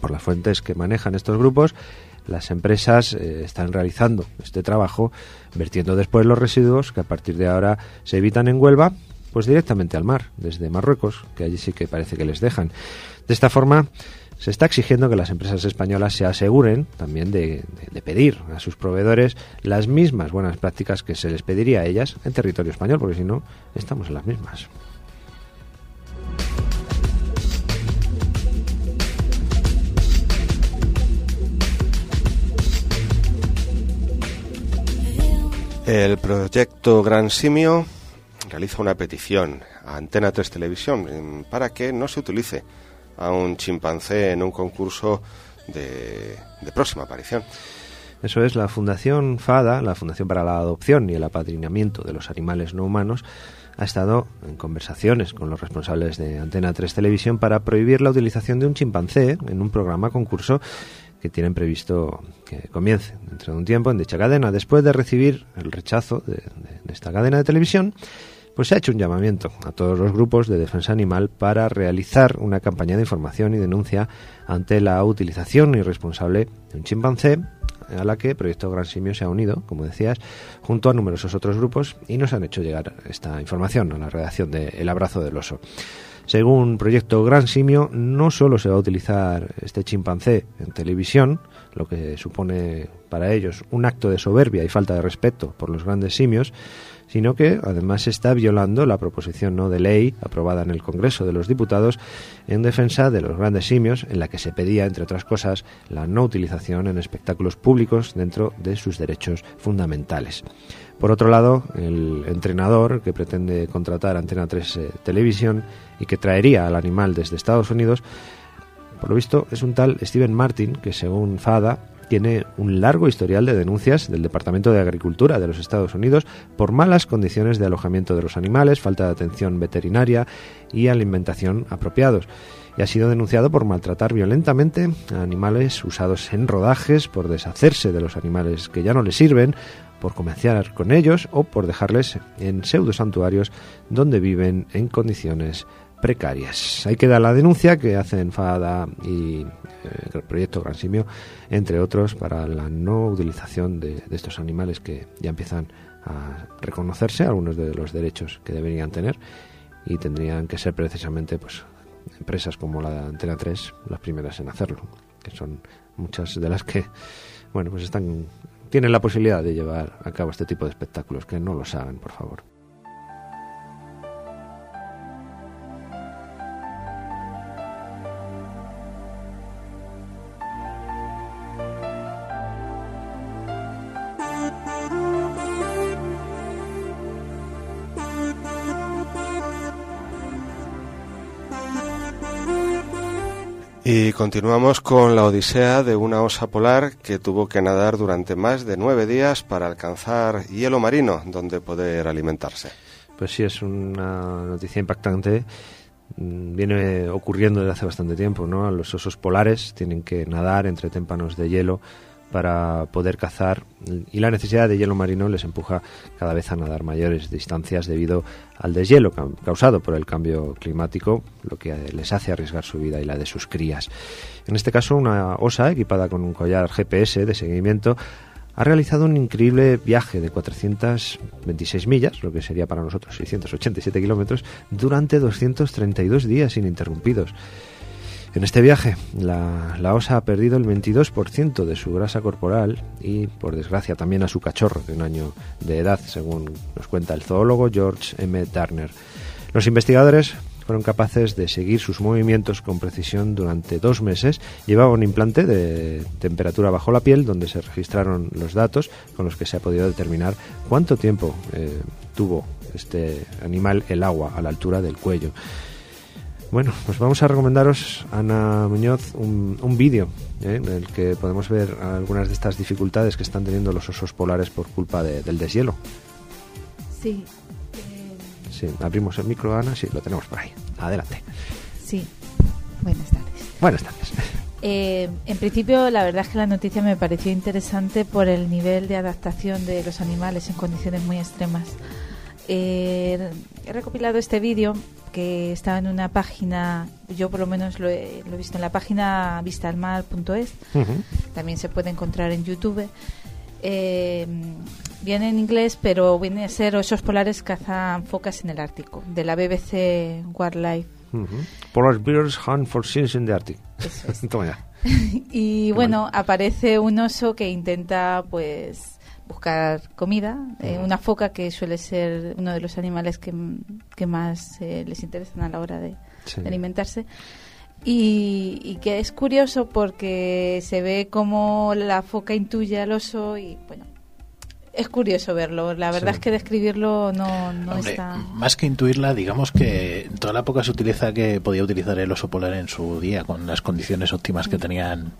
Por las fuentes que manejan estos grupos, las empresas eh, están realizando este trabajo vertiendo después los residuos que a partir de ahora se evitan en Huelva, pues directamente al mar, desde Marruecos, que allí sí que parece que les dejan. De esta forma, se está exigiendo que las empresas españolas se aseguren también de, pedir a sus proveedores las mismas buenas prácticas que se les pediría a ellas en territorio español, porque si no, estamos en las mismas. El proyecto Gran Simio realiza una petición a Antena 3 Televisión para que no se utilice a un chimpancé en un concurso de, próxima aparición. Eso es, la Fundación FADA, la Fundación para la Adopción y el Apadrinamiento de los Animales No Humanos, ha estado en conversaciones con los responsables de Antena 3 Televisión para prohibir la utilización de un chimpancé en un programa concurso que tienen previsto que comience dentro de un tiempo en dicha cadena. Después de recibir el rechazo de esta cadena de televisión, pues se ha hecho un llamamiento a todos los grupos de defensa animal para realizar una campaña de información y denuncia ante la utilización irresponsable de un chimpancé a la que Proyecto Gran Simio se ha unido, como decías, junto a numerosos otros grupos y nos han hecho llegar esta información a la redacción de El Abrazo del Oso. Según Proyecto Gran Simio, no solo se va a utilizar este chimpancé en televisión, lo que supone para ellos un acto de soberbia y falta de respeto por los grandes simios, sino que además se está violando la proposición no de ley aprobada en el Congreso de los Diputados en defensa de los grandes simios, en la que se pedía, entre otras cosas, la no utilización en espectáculos públicos dentro de sus derechos fundamentales. Por otro lado, el entrenador que pretende contratar Antena 3 eh, Televisión y que traería al animal desde Estados Unidos, por lo visto es un tal Steven Martin que, según FADA, tiene un largo historial de denuncias del Departamento de Agricultura de los Estados Unidos por malas condiciones de alojamiento de los animales, falta de atención veterinaria y alimentación apropiados. Y ha sido denunciado por maltratar violentamente a animales usados en rodajes, por deshacerse de los animales que ya no le sirven, por comerciar con ellos o por dejarles en pseudo santuarios donde viven en condiciones precarias. Ahí queda la denuncia que hacen FADA y eh, el proyecto Gran Simio, entre otros, para la no utilización de, estos animales que ya empiezan a reconocerse algunos de los derechos que deberían tener y tendrían que ser precisamente pues empresas como la Antena 3 las primeras en hacerlo, que son muchas de las que bueno, pues están tienen la posibilidad de llevar a cabo este tipo de espectáculos, que no lo hagan, por favor. Y continuamos con la odisea de una osa polar que tuvo que nadar durante más de nueve días para alcanzar hielo marino donde poder alimentarse. Pues sí, es una noticia impactante. Mm, viene ocurriendo desde hace bastante tiempo, ¿no? Los osos polares tienen que nadar entre témpanos de hielo para poder cazar y la necesidad de hielo marino les empuja cada vez a nadar mayores distancias debido al deshielo causado por el cambio climático, lo que les hace arriesgar su vida y la de sus crías. En este caso, una osa equipada con un collar GPS de seguimiento ha realizado un increíble viaje de 426 millas, lo que sería para nosotros 687 kilómetros, durante 232 días ininterrumpidos. En este viaje, la, osa ha perdido el 22% de su grasa corporal y, por desgracia, también a su cachorro de un año de edad, según nos cuenta el zoólogo George M. Turner. Los investigadores fueron capaces de seguir sus movimientos con precisión durante dos meses. Llevaba un implante de temperatura bajo la piel donde se registraron los datos con los que se ha podido determinar cuánto tiempo eh, tuvo este animal el agua a la altura del cuello. Bueno, pues vamos a recomendaros, Ana Muñoz, un, un vídeo ¿eh? en el que podemos ver algunas de estas dificultades que están teniendo los osos polares por culpa del deshielo. Sí. Sí, abrimos el micro, Ana, sí, lo tenemos por ahí. Adelante. Sí, buenas tardes. Buenas tardes. Eh, en principio, la verdad es que la noticia me pareció interesante por el nivel de adaptación de los animales en condiciones muy extremas. Eh, he recopilado este vídeo que estaba en una página, yo por lo menos lo he, visto en la página vistalmal.es, también se puede encontrar en YouTube. Eh, viene en inglés, pero viene a ser osos polares cazan focas en el Ártico, de la BBC Wildlife. Polar bears hunt for seals in the Arctic. y bueno, aparece un oso que intenta pues buscar comida. Eh, una foca que suele ser uno de los animales que, más eh, les interesan a la hora de, alimentarse. Y, que es curioso porque se ve como la foca intuye al oso y bueno, es curioso verlo. La verdad es que describirlo no, no está. Más que intuirla, digamos que en toda la época se utiliza que podía utilizar el oso polar en su día con las condiciones óptimas que mm. tenían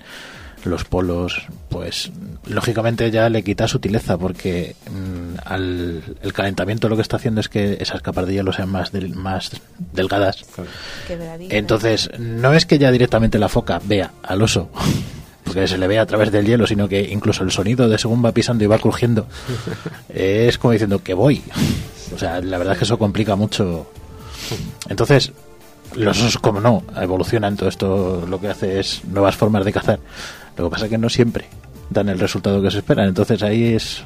los polos, pues lógicamente ya le quita sutileza porque mm, al, el calentamiento lo que está haciendo es que esas capas de hielo sean más, más delgadas. Entonces, no es que ya directamente la foca vea al oso, porque se le ve a través del hielo, sino que incluso el sonido de según va pisando y va crujiendo es como diciendo que voy. O sea, la verdad es que eso complica mucho. Entonces, los osos, como no, evolucionan. Todo esto lo que hace es nuevas formas de cazar. Lo que pasa es que no siempre dan el resultado que se espera. Entonces ahí es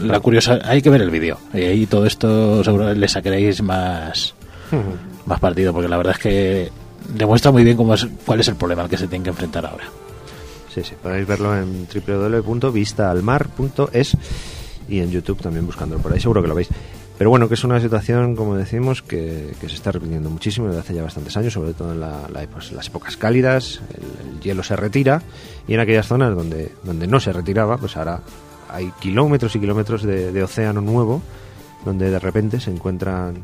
la curiosa. Hay que ver el vídeo. Y ahí todo esto seguro le sacaréis más, más partido. Porque la verdad es que demuestra muy bien cómo es, cuál es el problema al que se tiene que enfrentar ahora. Sí, sí, podéis verlo en www.vistaalmar.es y en YouTube también buscándolo por ahí, seguro que lo veis. Pero bueno, que es una situación, como decimos, que, se está repitiendo muchísimo desde hace ya bastantes años, sobre todo en la, la- las épocas cálidas, el, el hielo se retira y en aquellas zonas donde, donde no se retiraba, pues ahora hay kilómetros y kilómetros de, océano nuevo, donde de repente se encuentran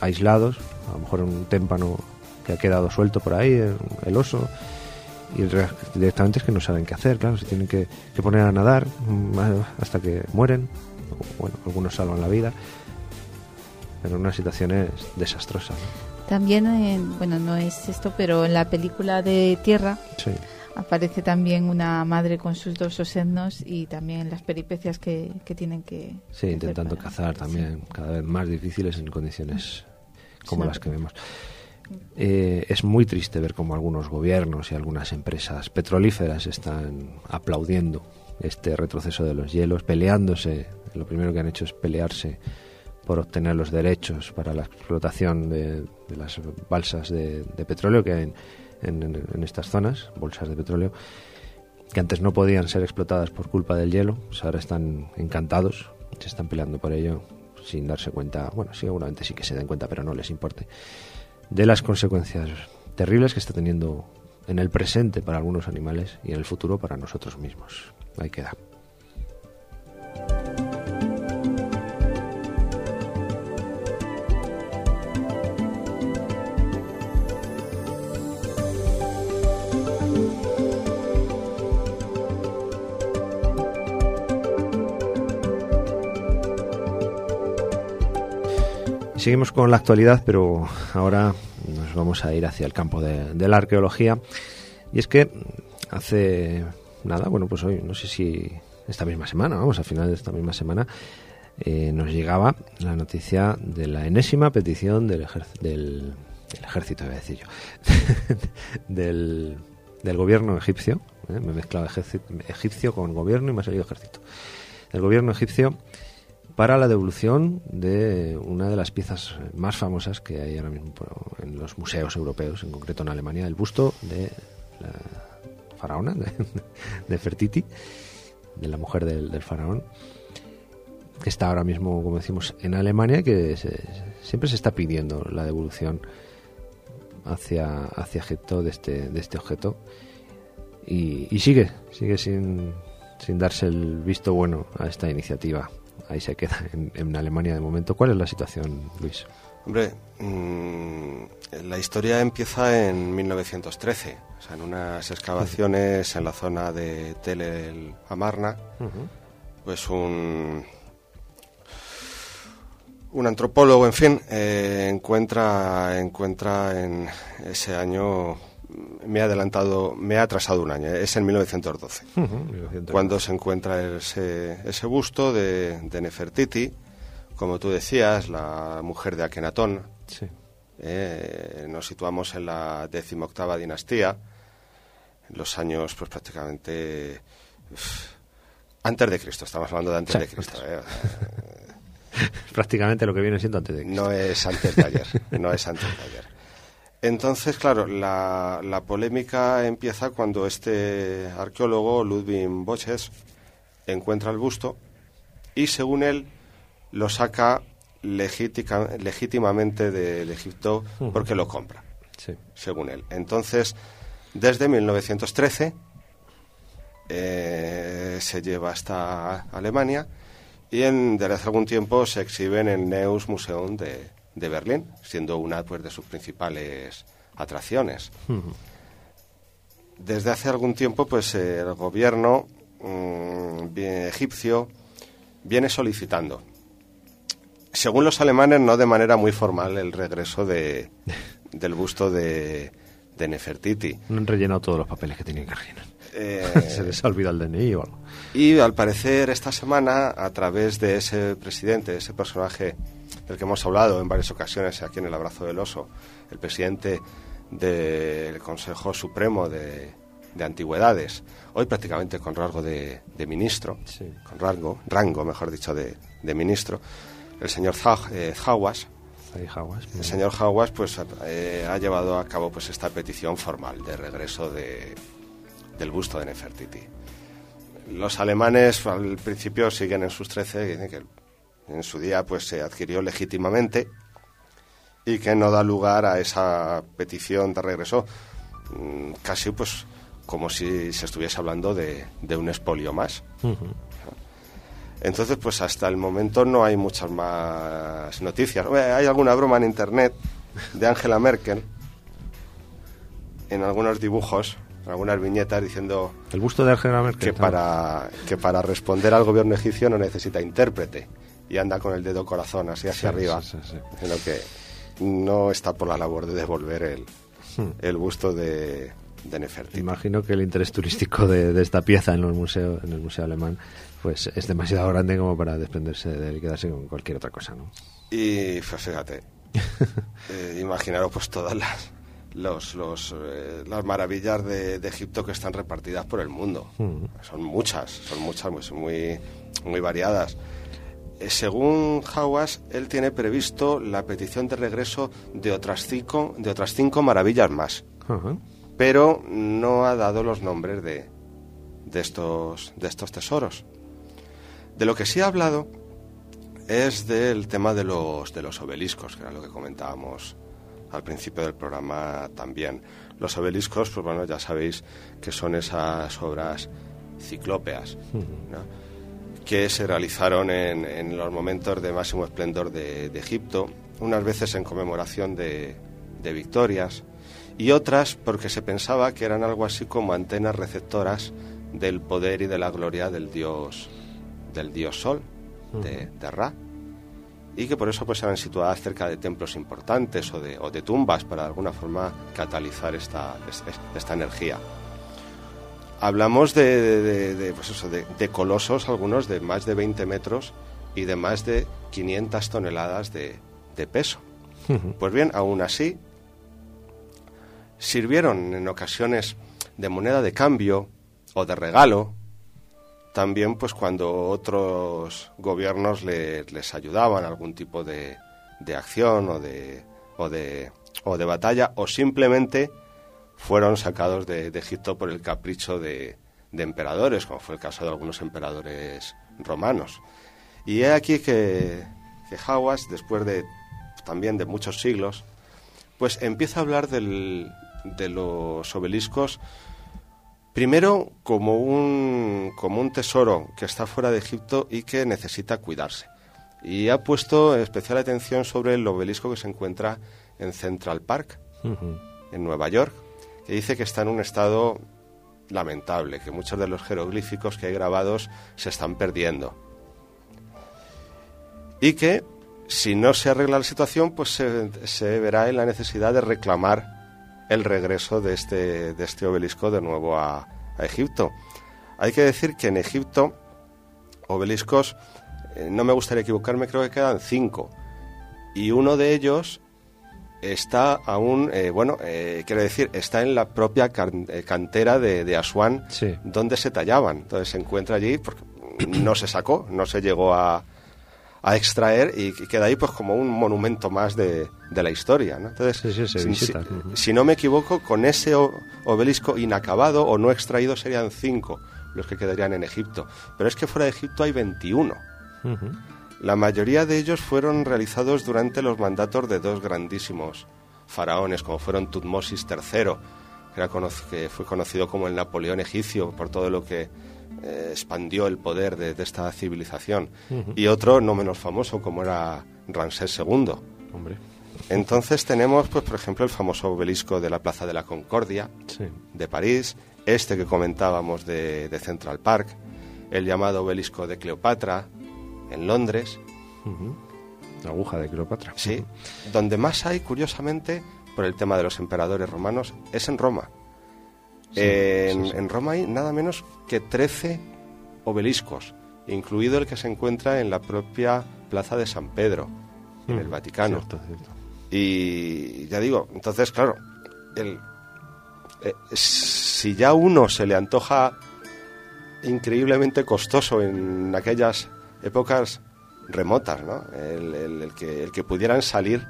aislados, a lo mejor un témpano que ha quedado suelto por ahí, el, oso, y re- directamente es que no saben qué hacer, claro, se tienen que, que poner a nadar mm, hasta que mueren, bueno, algunos salvan la vida, pero una situación es desastrosa. ¿no? También, en- bueno, no es esto, pero en la película de Tierra Sí, aparece también una madre con sus dos osednos y también las peripecias que, que tienen que... sí, que intentando para- cazar también, cada vez más difíciles en condiciones como Sí. las que vemos. Eh, es muy triste ver cómo algunos gobiernos y algunas empresas petrolíferas están aplaudiendo este retroceso de los hielos, peleándose. Lo primero que han hecho es pelearse por obtener los derechos para la explotación de, de las balsas de, de petróleo que hay en, en- en estas zonas, bolsas de petróleo, que antes no podían ser explotadas por culpa del hielo, pues ahora están encantados, se están peleando por ello sin darse cuenta, bueno, seguramente sí que se den cuenta, pero no les importe, de las consecuencias terribles que está teniendo en el presente para algunos animales y en el futuro para nosotros mismos. Ahí queda. Seguimos con la actualidad, pero ahora nos vamos a ir hacia el campo de, la arqueología. Y es que hace nada, bueno, pues hoy, no sé si esta misma semana, vamos, a final de esta misma semana, eh, nos llegaba la noticia de la enésima petición del, del, del ejército, iba a decir yo, del, gobierno egipcio, ¿eh? me he mezclado ejerci- egipcio con gobierno y me ha salido ejército, del gobierno egipcio para la devolución de una de las piezas más famosas que hay ahora mismo en los museos europeos, en concreto en Alemania, el busto de la faraona, de, de Fertiti, de la mujer del, del faraón, que está ahora mismo, como decimos, en Alemania, que se- siempre se está pidiendo la devolución hacia, hacia Egipto de este, de este objeto. Y, y sigue, sigue sin, sin darse el visto bueno a esta iniciativa. Ahí se queda en, en Alemania de momento. ¿Cuál es la situación, Luis? Hombre, mm, la historia empieza en 1913, o sea, en unas excavaciones en la zona de Tel el Amarna, pues un un antropólogo, en fin, eh, encuentra encuentra en ese año me ha adelantado, me ha atrasado un año, es en 1912 cuando se encuentra ese, ese busto de, de Nefertiti, como tú decías, la mujer de Akenatón. Sí. Eh, nos situamos en la decimoctava dinastía, en los años, pues prácticamente antes de Cristo. Estamos hablando de antes Sí, de Cristo. eh, Prácticamente lo que viene siendo antes de Cristo. no es antes de ayer. No es antes de ayer. Entonces, claro, la, la polémica empieza cuando este arqueólogo, Ludwig Boches, encuentra el busto y, según él, lo saca legítica- legítimamente de, de Egipto porque lo compra, Sí. según él. Entonces, desde 1913 eh, se lleva hasta Alemania y en, desde hace algún tiempo se exhibe en el Neues Museum de, de Berlín, siendo una pues, de sus principales atracciones. Desde hace algún tiempo, pues el gobierno mm, egipcio viene solicitando, según los alemanes, no de manera muy formal, el regreso de, del busto de, de Nefertiti. No han rellenado todos los papeles que tenían que rellenar. Eh, Se les ha olvidado el DNI o algo. Y al parecer esta semana, a través de ese presidente, ese personaje del que hemos hablado en varias ocasiones aquí en el Abrazo del Oso, el presidente del Consejo Supremo de, Antigüedades, hoy prácticamente con rango de, ministro, con rango, rango, mejor dicho, de, ministro, el señor eh, Zawas, el señor Hawas pues eh, ha llevado a cabo pues esta petición formal de regreso de, del busto de Nefertiti. Los alemanes al principio siguen en sus trece, dicen que en su día pues se adquirió legítimamente y que no da lugar a esa petición de regreso mm, casi pues como si se estuviese hablando de, un expolio más. Entonces, pues hasta el momento no hay muchas más noticias. Hay alguna broma en internet de Angela Merkel en algunos dibujos, en algunas viñetas diciendo el busto de Angela Merkel que para que para responder al gobierno egipcio no necesita intérprete y anda con el dedo corazón así hacia arriba, sino que no está por la labor de devolver el, hmm. el busto de, de Nefertiti. Imagino que el interés turístico de, de, esta pieza en los museos, en el museo alemán, pues es demasiado grande como para desprenderse de él y quedarse con cualquier otra cosa, ¿no? Y pues fíjate, eh, imaginaros pues todas las los, los eh, las maravillas de, Egipto que están repartidas por el mundo. Mm. Son muchas, son muchas, pues, muy, muy variadas. Eh, según Hawass, él tiene previsto la petición de regreso de otras cinco, de otras cinco maravillas más. Pero no ha dado los nombres de, de, estos, de estos tesoros. De lo que sí ha hablado es del tema de los, de los obeliscos, que era lo que comentábamos al principio del programa también. Los obeliscos, pues bueno, ya sabéis que son esas obras ciclópeas, que se realizaron en, los momentos de máximo esplendor de, Egipto, unas veces en conmemoración de, de victorias y otras porque se pensaba que eran algo así como antenas receptoras del poder y de la gloria del dios del dios Sol, de, Ra, y que por eso pues eran situadas cerca de templos importantes o de, o de tumbas para de alguna forma catalizar esta, esta, energía. Hablamos de, de, pues eso, de, colosos, algunos de más de 20 metros y de más de 500 toneladas de, peso. Pues bien, aún así, sirvieron en ocasiones de moneda de cambio o de regalo también pues cuando otros gobiernos les ayudaban a algún tipo de, de acción o de, o, de, o de batalla o simplemente fueron sacados de, Egipto por el capricho de, de, emperadores, como fue el caso de algunos emperadores romanos. Y he aquí que, que Hawass, después de también de muchos siglos, pues empieza a hablar del, de los obeliscos Primero, como un, como un tesoro que está fuera de Egipto y que necesita cuidarse. Y ha puesto especial atención sobre el obelisco que se encuentra en Central Park, en Nueva York, que dice que está en un estado lamentable, que muchos de los jeroglíficos que hay grabados se están perdiendo. Y que si no se arregla la situación, pues se, se verá en la necesidad de reclamar el regreso de este, de este obelisco de nuevo a, Egipto. Hay que decir que en Egipto obeliscos, eh, no me gustaría equivocarme, creo que quedan cinco. Y uno de ellos está aún, eh, bueno, eh, quiero decir, está en la propia cantera de, de Asuán, donde se tallaban. Entonces se encuentra allí, porque no se sacó, no se llegó a, a extraer y queda ahí pues como un monumento más de, de la historia. ¿no? Entonces, si, no me equivoco, con ese obelisco inacabado o no extraído serían cinco los que quedarían en Egipto. Pero es que fuera de Egipto hay 21. La mayoría de ellos fueron realizados durante los mandatos de dos grandísimos faraones, como fueron Tutmosis III, que, era que fue conocido como el Napoleón egipcio por todo lo que eh, expandió el poder de, esta civilización. Y otro no menos famoso, como era Ramsés II. Hombre. Entonces tenemos, pues, por ejemplo, el famoso obelisco de la Plaza de la Concordia de París, este que comentábamos de, Central Park, el llamado obelisco de Cleopatra en Londres. La aguja de Cleopatra. Sí, donde más hay, curiosamente, por el tema de los emperadores romanos, es en Roma en, Roma hay nada menos que 13 obeliscos, incluido el que se encuentra en la propia plaza de San Pedro. en el Vaticano. Cierto, cierto. Y ya digo, entonces, claro, el, eh, si ya uno se le antoja increíblemente costoso en aquellas épocas remotas, ¿no? El, el- el que, el que pudieran salir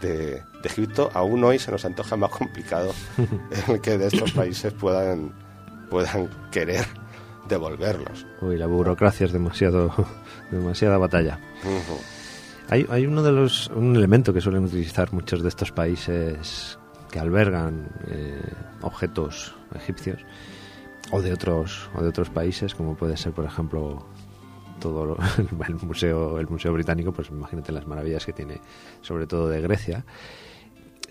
de, de Egipto, aún hoy se nos antoja más complicado el que de estos países puedan, puedan querer devolverlos. Uy, la burocracia es demasiado, demasiada batalla. Hay, hay uno de los un elemento que suelen utilizar muchos de estos países que albergan eh, objetos egipcios o de otros o de otros países como puede ser por ejemplo todo lo- el museo el museo británico pues imagínate las maravillas que tiene sobre todo de Grecia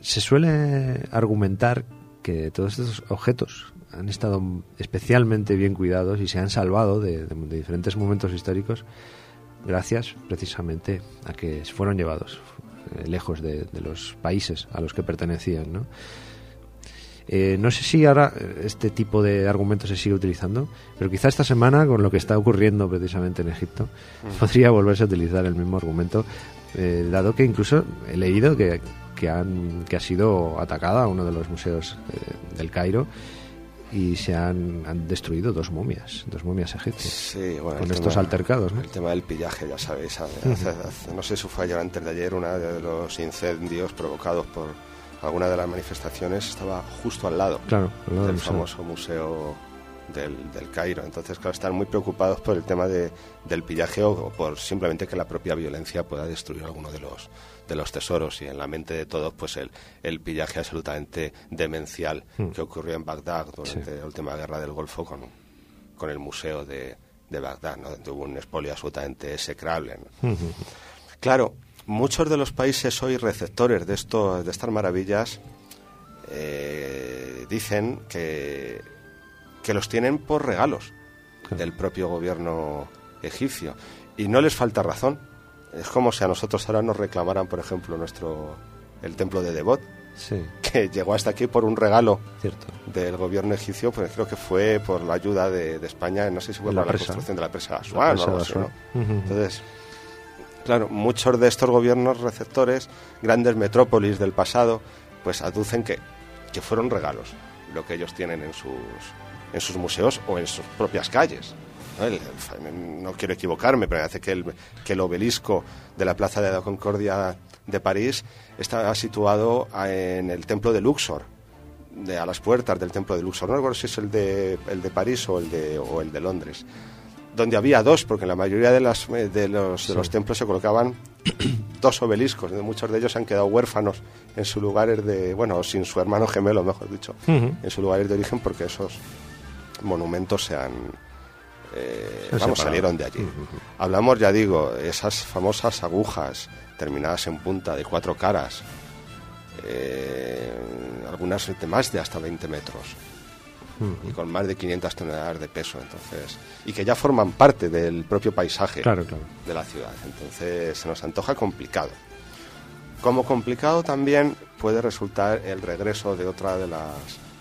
se suele argumentar que todos estos objetos han estado especialmente bien cuidados y se han salvado de, diferentes momentos históricos gracias precisamente a que fueron llevados eh, lejos de, de los países a los que pertenecían. ¿no? Eh, no sé si ahora eh, este tipo de argumento se sigue utilizando, pero quizá esta semana, con lo que está ocurriendo precisamente en Egipto, podría volverse a utilizar el mismo argumento, eh, dado que incluso he leído que, que, han, que ha sido atacada uno de los museos eh, del Cairo y se han, han destruido dos momias, dos momias egipcias, Sí, bueno, con el estos tema- altercados. ¿no? El tema del pillaje, ya sabéis. hace- hace- no sé si fue ayer antes de ayer, uno de los incendios provocados por alguna de las manifestaciones estaba justo al lado Claro, al lado del museo. famoso museo del, del Cairo. Entonces, claro, están muy preocupados por el tema de, del pillaje o, por simplemente que la propia violencia pueda destruir alguno de los de los tesoros y en la mente de todos pues el, el pillaje absolutamente demencial que ocurrió en Bagdad durante la última guerra del Golfo con, con el museo de, de Bagdad, ¿no? donde hubo un expolio absolutamente execrable. ¿no? Claro, muchos de los países hoy receptores de, esto, de estas maravillas eh, dicen que, que los tienen por regalos del propio gobierno egipcio. Y no les falta razón. Es como si a nosotros ahora nos reclamaran, por ejemplo, nuestro el templo de Devot, Sí, que llegó hasta aquí por un regalo cierto. del gobierno egipcio, pues creo que fue por la ayuda de, de España, no sé si fue La por la construcción de la presa Asuán o algo así. ¿no? Entonces, claro, muchos de estos gobiernos receptores, grandes metrópolis del pasado, pues aducen que, que fueron regalos lo que ellos tienen en sus, en sus museos o en sus propias calles. ¿no? Quiero equivocarme, pero me parece que el, que el obelisco de la Plaza de la Concordia de París está situado a- en el templo de Luxor, de, a las puertas del templo de Luxor. No recuerdo si es el de, el de París o el de, o el de Londres. Donde había dos, porque en la mayoría de, las, eh, de, los, de los templos se colocaban dos obeliscos. Muchos de ellos han quedado huérfanos en sus lugares de. Bueno, sin su hermano gemelo, mejor dicho. En sus lugares de origen, porque esos monumentos se han. eh, Se vamos, salieron de allí. Hablamos, ya digo, esas famosas agujas terminadas en punta de cuatro caras, eh, algunas de más de hasta 20 metros y con más de 500 toneladas de peso, entonces, y que ya forman parte del propio paisaje Claro, claro. de la ciudad. Entonces se nos antoja complicado. Como complicado también puede resultar el regreso de otra de las,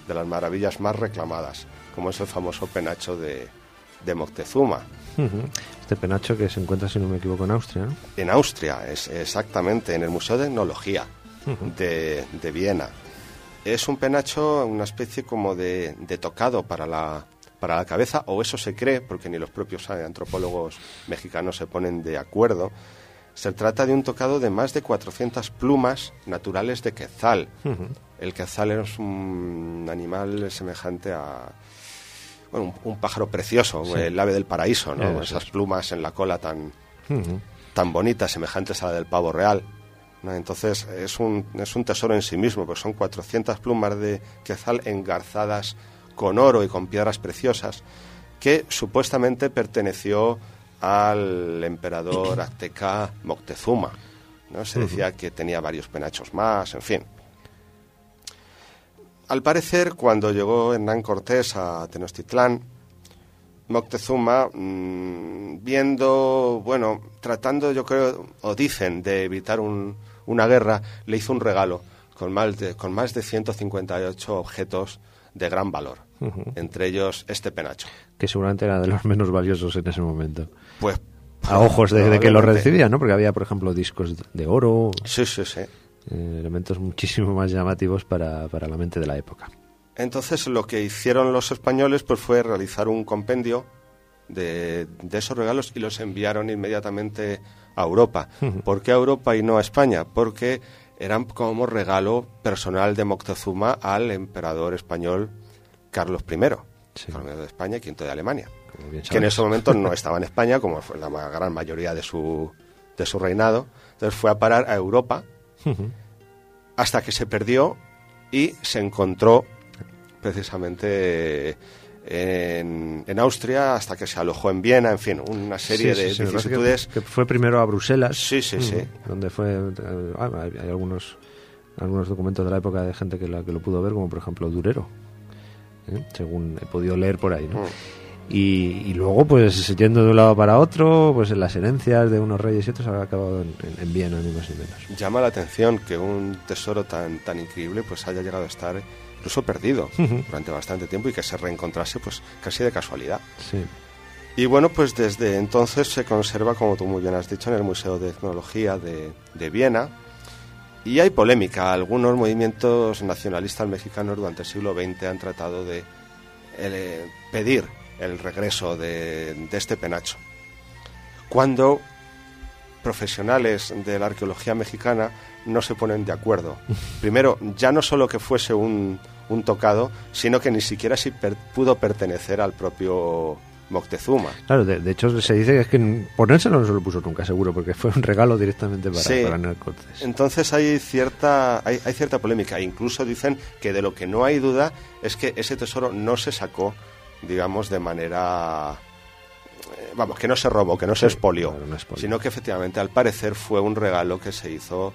de las maravillas más reclamadas, como es el famoso penacho de, de Moctezuma. Este penacho que se encuentra, si no me equivoco, en Austria, ¿no? En Austria, es exactamente, en el Museo de Etnología de, de Viena. Es un penacho, una especie como de, de tocado para la, para la cabeza, o eso se cree, porque ni los propios eh, antropólogos mexicanos se ponen de acuerdo. Se trata de un tocado de más de 400 plumas naturales de quetzal. El quetzal es un animal semejante a bueno, un, un pájaro precioso, el ave del paraíso, ¿no? Eso Esas es. plumas en la cola tan, tan bonitas, semejantes a la del pavo real. Entonces es un, es un tesoro en sí mismo, porque son 400 plumas de quetzal engarzadas con oro y con piedras preciosas, que supuestamente perteneció al emperador azteca Moctezuma. ¿no? Se decía que tenía varios penachos más, en fin. Al parecer, cuando llegó Hernán Cortés a Tenochtitlán, Moctezuma, mm, viendo, bueno, tratando, yo creo, o dicen, de evitar un- una guerra, le hizo un regalo con más de, con más de 158 objetos de gran valor, entre ellos este penacho. Que seguramente era de los menos valiosos en ese momento. Pues a ojos de, de que lo recibían, ¿no? Porque había, por ejemplo, discos de oro, Sí, sí, sí. eh, elementos muchísimo más llamativos para, para la mente de la época. Entonces lo que hicieron los españoles pues fue realizar un compendio de, de esos regalos y los enviaron inmediatamente a Europa. ¿Por qué a Europa y no a España? Porque eran como regalo personal de Moctezuma al emperador español Carlos I, Sí. Carlos I de España y V de Alemania, que en ese momento no estaba en España, como fue la gran mayoría de su, de su reinado. Entonces fue a parar a Europa hasta que se perdió y se encontró precisamente en, en Austria hasta que se alojó en Viena, en fin, una serie Sí, de sí, que- vicisitudes. Que, fue primero a Bruselas. Sí, sí, sí. Donde fue. eh, ah, hay hay algunos algunos documentos de la época de gente que, la, que lo pudo ver, como por ejemplo Durero. ¿eh? Según he podido leer por ahí, ¿no? Mm. Y, y luego, pues yendo de un lado para otro, pues en las herencias de unos reyes y otros, ha acabado en, en- en Viena, ni más ni menos. Llama la atención que un tesoro tan, tan increíble pues haya llegado a estar incluso perdido durante bastante tiempo y que se reencontrase pues casi de casualidad. Sí. Y bueno, pues desde entonces se conserva, como tú muy bien has dicho, en el Museo de Etnología de, de Viena. Y hay polémica. Algunos movimientos nacionalistas mexicanos durante el siglo XX han tratado de eh, pedir el regreso de, de este penacho. Cuando profesionales de la arqueología mexicana no se ponen de acuerdo. Primero, ya no solo que fuese un, un tocado, sino que ni siquiera si per- pudo pertenecer al propio Moctezuma. Claro, de, de hecho se dice que es que ponérselo no se lo puso nunca, seguro, porque fue un regalo directamente para, Sí. para Hernán Cortés. Entonces hay cierta, hay, hay cierta polémica. Incluso dicen que de lo que no hay duda es que ese tesoro no se sacó, digamos, de manera... eh, Vamos, que no se robó, que no se expolió, claro, no expolió. sino que efectivamente al parecer fue un regalo que se hizo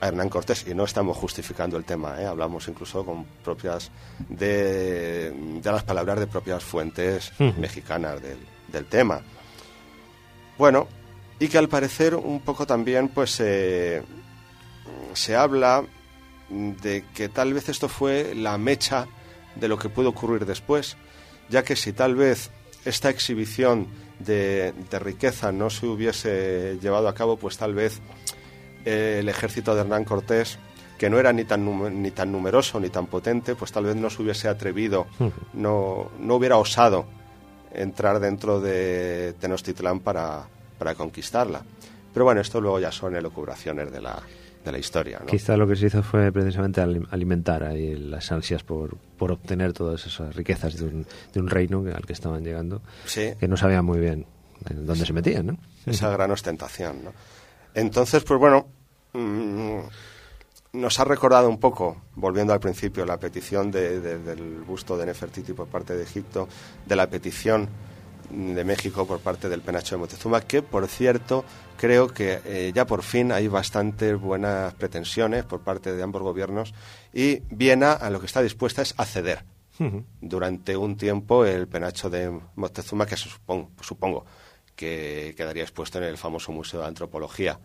a Hernán Cortés y no estamos justificando el tema, ¿eh? hablamos incluso con propias de, de las palabras de propias fuentes mexicanas del, del tema. Bueno, y que al parecer un poco también pues eh, se habla de que tal vez esto fue la mecha de lo que pudo ocurrir después, ya que si tal vez esta exhibición de, de riqueza no se hubiese llevado a cabo, pues tal vez eh, el ejército de Hernán Cortés, que no era ni tan, ni tan numeroso ni tan potente, pues tal vez no se hubiese atrevido, no, no hubiera osado entrar dentro de Tenochtitlán para, para conquistarla. Pero bueno, esto luego ya son elucubraciones de la, de la historia. ¿no? Quizá lo que se hizo fue precisamente alim- alimentar ahí las ansias por, por obtener todas esas riquezas de un, de un reino al que estaban llegando, Sí, que no sabían muy bien en dónde se metían, ¿no? esa gran ostentación. ¿no? Entonces, pues bueno, mm, nos ha recordado un poco, volviendo al principio, la petición de- de- del busto de Nefertiti por parte de Egipto, de la petición de México por parte del penacho de Moctezuma, que por cierto creo que eh, ya por fin hay bastantes buenas pretensiones por parte de ambos gobiernos y Viena a lo que está dispuesta es a ceder durante un tiempo el penacho de Moctezuma, que se supon- supongo que quedaría expuesto en el famoso Museo de Antropología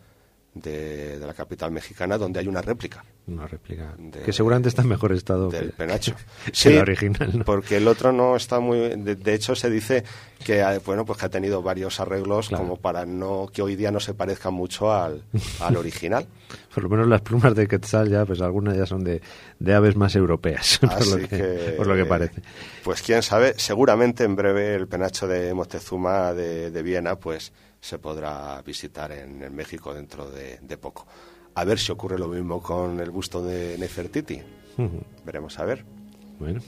de, de la capital mexicana, donde hay una réplica Una réplica De- que seguramente está en mejor estado del que, penacho. que la original, ¿no? porque el otro no está muy... De, de hecho, se dice que, ha- bueno, pues que ha tenido varios arreglos Claro. como para no que hoy día no se parezca mucho al, al original. Por lo menos las plumas de Quetzal ya, pues algunas ya son de, de aves más europeas, por, lo que, que, por lo que parece. Pues quién sabe, seguramente en breve el penacho de Moctezuma de, de Viena pues se podrá visitar en, en México dentro de, de poco. A ver si ocurre lo mismo con el busto de Nefertiti. Veremos a ver. Bueno,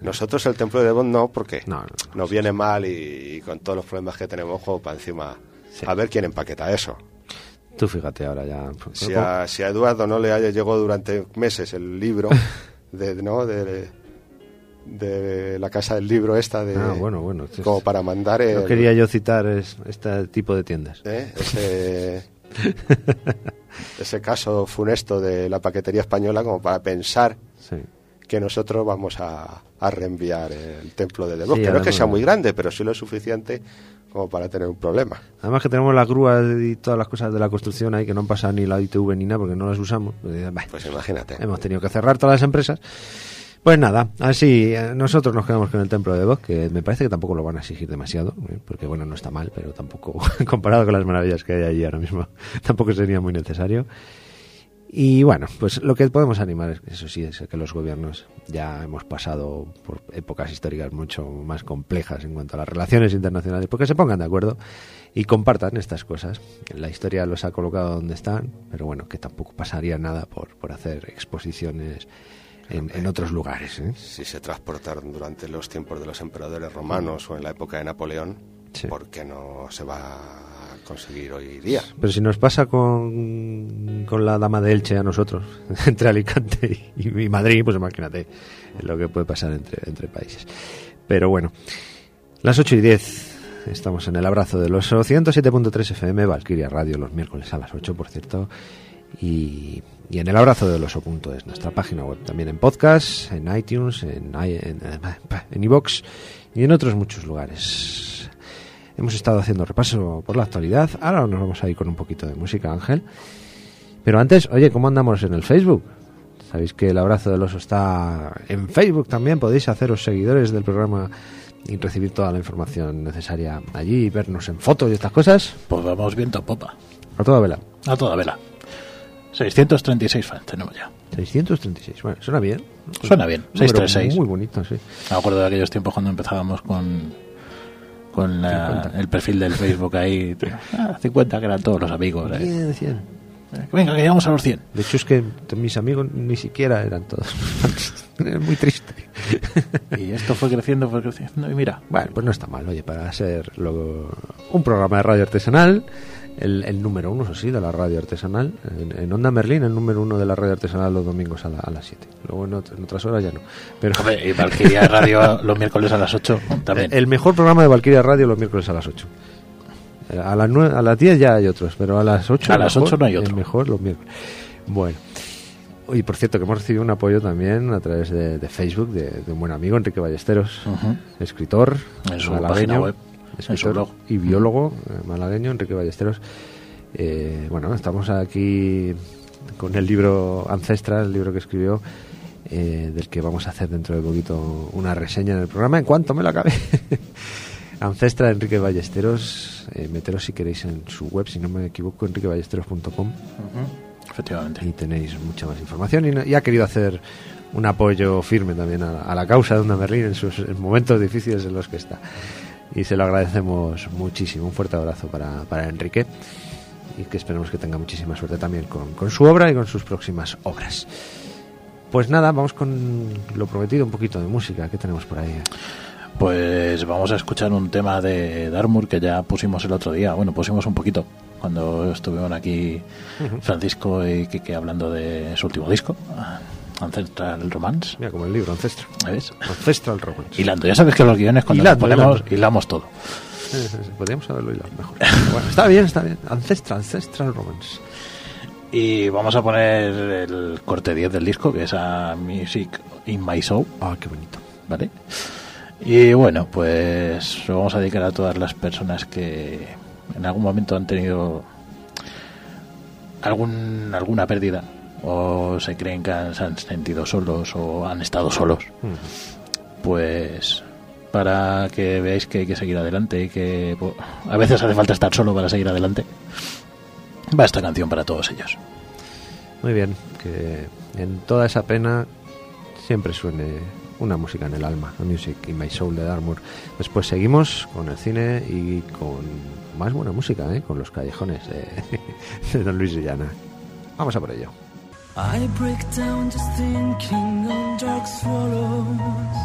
Nosotros el templo de Devon no, porque No, no, no, nos viene mal y, y con todos los problemas que tenemos, juego para encima. Sí. A ver quién empaqueta eso. tú fíjate ahora ya. Si a, si a Eduardo no le haya llegado durante meses el libro de, ¿no? de, de la casa del libro esta de Ah, bueno, bueno. como para mandar el, No quería yo citar es- este tipo de tiendas. ¿eh? ese ese caso funesto de la paquetería española como para pensar Sí. que nosotros vamos a, a reenviar el templo de Devos, Sí, que no es que sea muy grande, pero sí lo suficiente como para tener un problema. Además que tenemos las grúas y todas las cosas de la construcción ahí que no han pasado ni la ITV ni nada porque no las usamos. Pues, bah, Pues imagínate. Hemos tenido que cerrar todas las empresas. Pues nada, así eh, nosotros nos quedamos con el templo de voz, que me parece que tampoco lo van a exigir demasiado, ¿eh? porque bueno, no está mal, pero tampoco, comparado con las maravillas que hay allí ahora mismo, tampoco sería muy necesario. Y bueno, pues lo que podemos animar, eso sí, es que los gobiernos ya hemos pasado por épocas históricas mucho más complejas en cuanto a las relaciones internacionales, porque se pongan de acuerdo y compartan estas cosas. La historia los ha colocado donde están, pero bueno, que tampoco pasaría nada por, por hacer exposiciones en, otros lugares. ¿eh? Si se transportaron durante los tiempos de los emperadores romanos o en la época de Napoleón, ¿por qué no se va a conseguir hoy día? Pero si nos pasa con, con la dama de Elche a nosotros, entre Alicante y, Madrid, pues imagínate lo que puede pasar entre, entre países. Pero bueno, las 8 y 10 estamos en el abrazo del oso 107.3 FM, Valkyria Radio, los miércoles a las 8, por cierto. Y y en el abrazo del oso.es, nuestra página web, también en podcast, en iTunes, en, en, en iVox y en otros muchos lugares. Hemos estado haciendo repaso por la actualidad, ahora nos vamos a ir con un poquito de música, Ángel. Pero antes, oye, ¿cómo andamos en el Facebook? Sabéis que el abrazo del oso está en Facebook también, podéis haceros seguidores del programa y recibir toda la información necesaria allí, vernos en fotos y estas cosas. Pues vamos viento a popa. A toda vela. A toda vela. 636 fans tenemos ya. 636, bueno, suena bien. Suena bien, 636. Muy bonito, sí. Me acuerdo de aquellos tiempos cuando empezábamos con con el perfil del Facebook ahí. 50, ah, que eran todos los amigos. ¿eh? 100, Venga, que llegamos a los 100. De hecho, es que mis amigos ni siquiera eran todos. es muy triste. y esto fue creciendo, fue creciendo. Y mira. Bueno, pues no está mal, oye, para ser luego un programa de radio artesanal el, número uno, eso sí, de la radio artesanal. En, Onda Merlín, el número uno de la radio artesanal los domingos a, las 7. Luego en, otras horas ya no. Pero, y Valkyria Radio los miércoles a las 8 también. El mejor programa de Valkyria Radio los miércoles a las 8. A las, 9, a las 10 ya hay otros, pero a las 8, a las 8 no hay otro. mejor los miércoles. Bueno. Y por cierto, que hemos recibido un apoyo también a través de, Facebook de, un buen amigo, Enrique Ballesteros, escritor, en su página web escritor y biólogo eh, malagueño, Enrique Ballesteros. Eh, bueno, estamos aquí con el libro Ancestral, el libro que escribió, eh, del que vamos a hacer dentro de poquito una reseña en el programa, en cuanto me lo acabe. Ancestra Enrique Ballesteros, meteros si queréis en su web, si no me equivoco, enriqueballesteros.com. Efectivamente. Y tenéis mucha más información. Y, ha querido hacer un apoyo firme también a, la causa de Onda Merlín en sus momentos difíciles en los que está y se lo agradecemos muchísimo. Un fuerte abrazo para, para Enrique y que esperemos que tenga muchísima suerte también con, con, su obra y con sus próximas obras. Pues nada, vamos con lo prometido, un poquito de música. ¿Qué tenemos por ahí? Pues vamos a escuchar un tema de Darmur que ya pusimos el otro día. Bueno, pusimos un poquito cuando estuvieron aquí Francisco y Kike hablando de su último disco. Ancestral Romance. Mira, como el libro, Ancestral. ¿Ves? Ancestral Romance. Hilando, ya sabes que los guiones cuando hilando, ponemos, hilamos todo. podríamos haberlo hilado mejor. bueno, está bien, está bien. Ancestral, Ancestral Romance. Y vamos a poner el corte 10 del disco, que es a Music in My Soul. Ah, qué bonito. ¿Vale? Y bueno, pues lo vamos a dedicar a todas las personas que en algún momento han tenido algún, alguna pérdida o se creen que se han sentido solos o han estado solos, pues para que veáis que hay que seguir adelante y que a veces hace falta estar solo para seguir adelante, va esta canción para todos ellos. Muy bien, que en toda esa pena siempre suene una música en el alma, la music in my soul de Darmour. Después seguimos con el cine y con más buena música, ¿eh? con los callejones de, de Don Luis Villana. Vamos a por ello. I break down just thinking on dark swallows.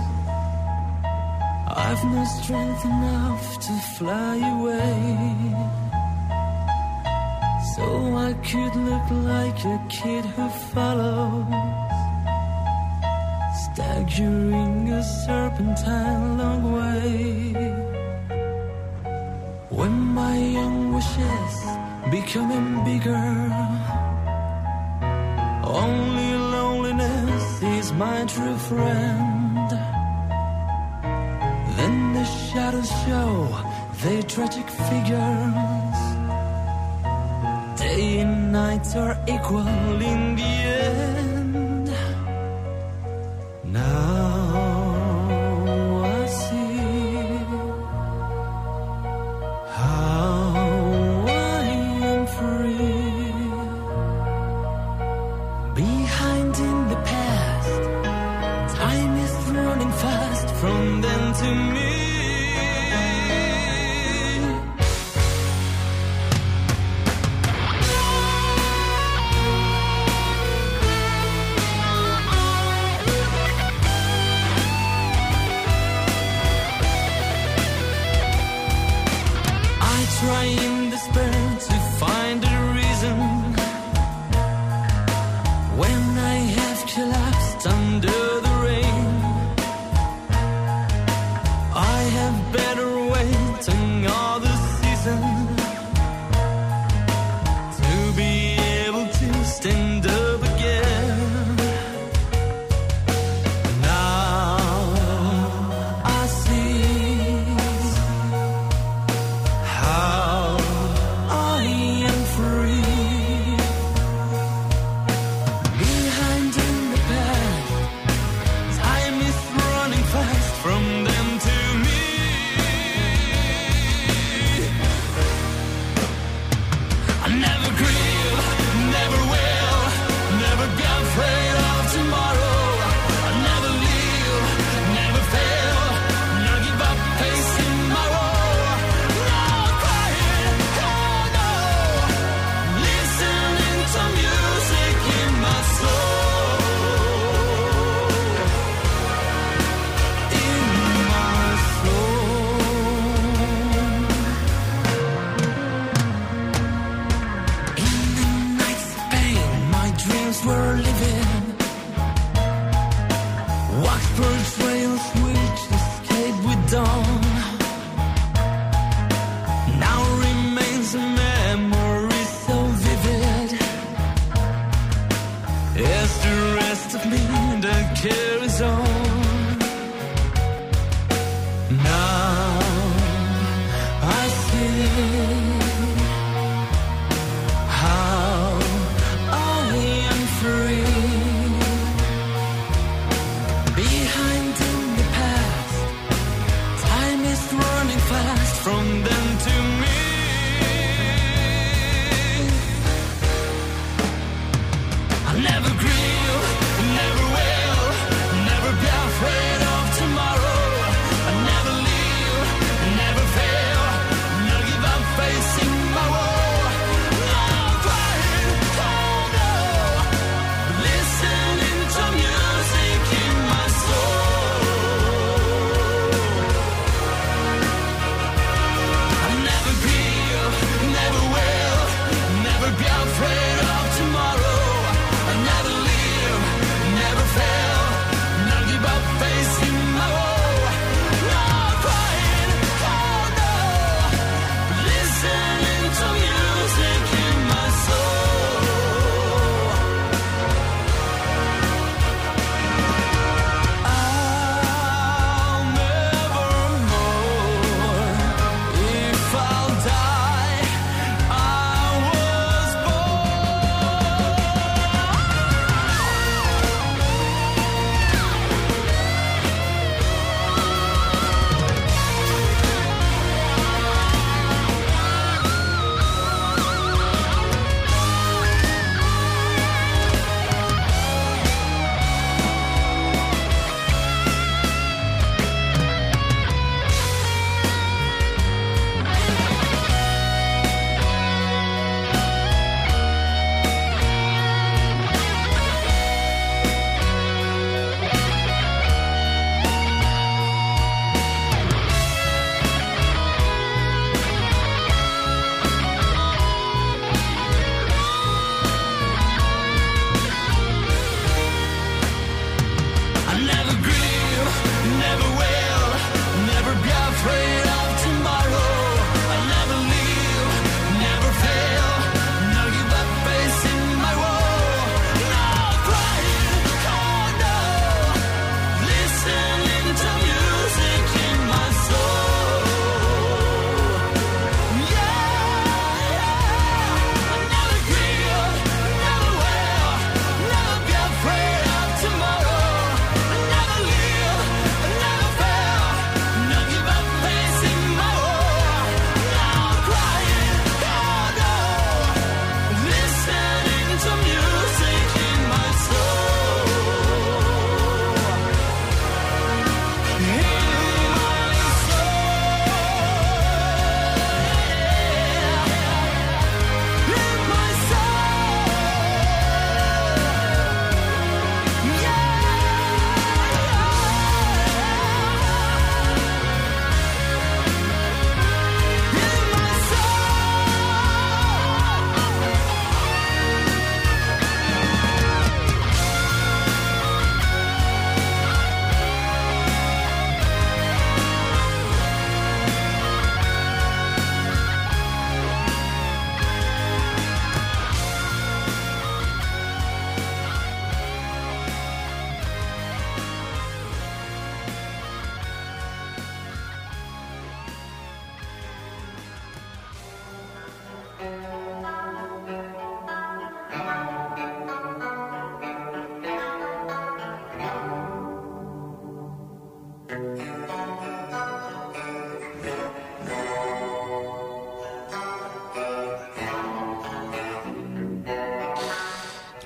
I've no strength enough to fly away. So I could look like a kid who follows, staggering a serpentine long way. When my young wishes becoming bigger. Only loneliness is my true friend. Then the shadows show their tragic figures. Day and night are equal in the end. Now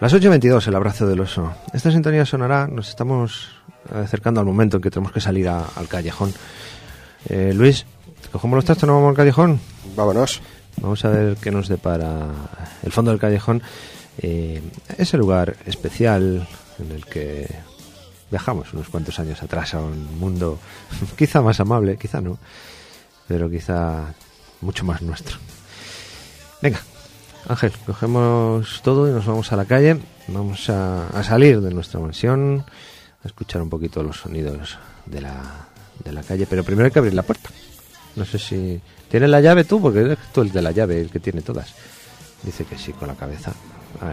Las 8.22, el abrazo del oso. Esta sintonía sonará, nos estamos acercando al momento en que tenemos que salir a- al callejón. Eh, Luis, ¿cogemos los trastos, nos vamos al callejón? Vámonos. Vamos a ver qué nos depara el fondo del callejón. Eh, ese lugar especial en el que viajamos unos cuantos años atrás a un mundo quizá más amable, quizá no, pero quizá mucho más nuestro. Venga, Ángel, cogemos todo y nos vamos a la calle. Vamos a, salir de nuestra mansión, a escuchar un poquito los sonidos de la, de la calle, pero primero hay que abrir la puerta. No sé si... ¿Tienes la llave tú? Porque eres tú el de la llave, el que tiene todas. Dice que sí, con la cabeza.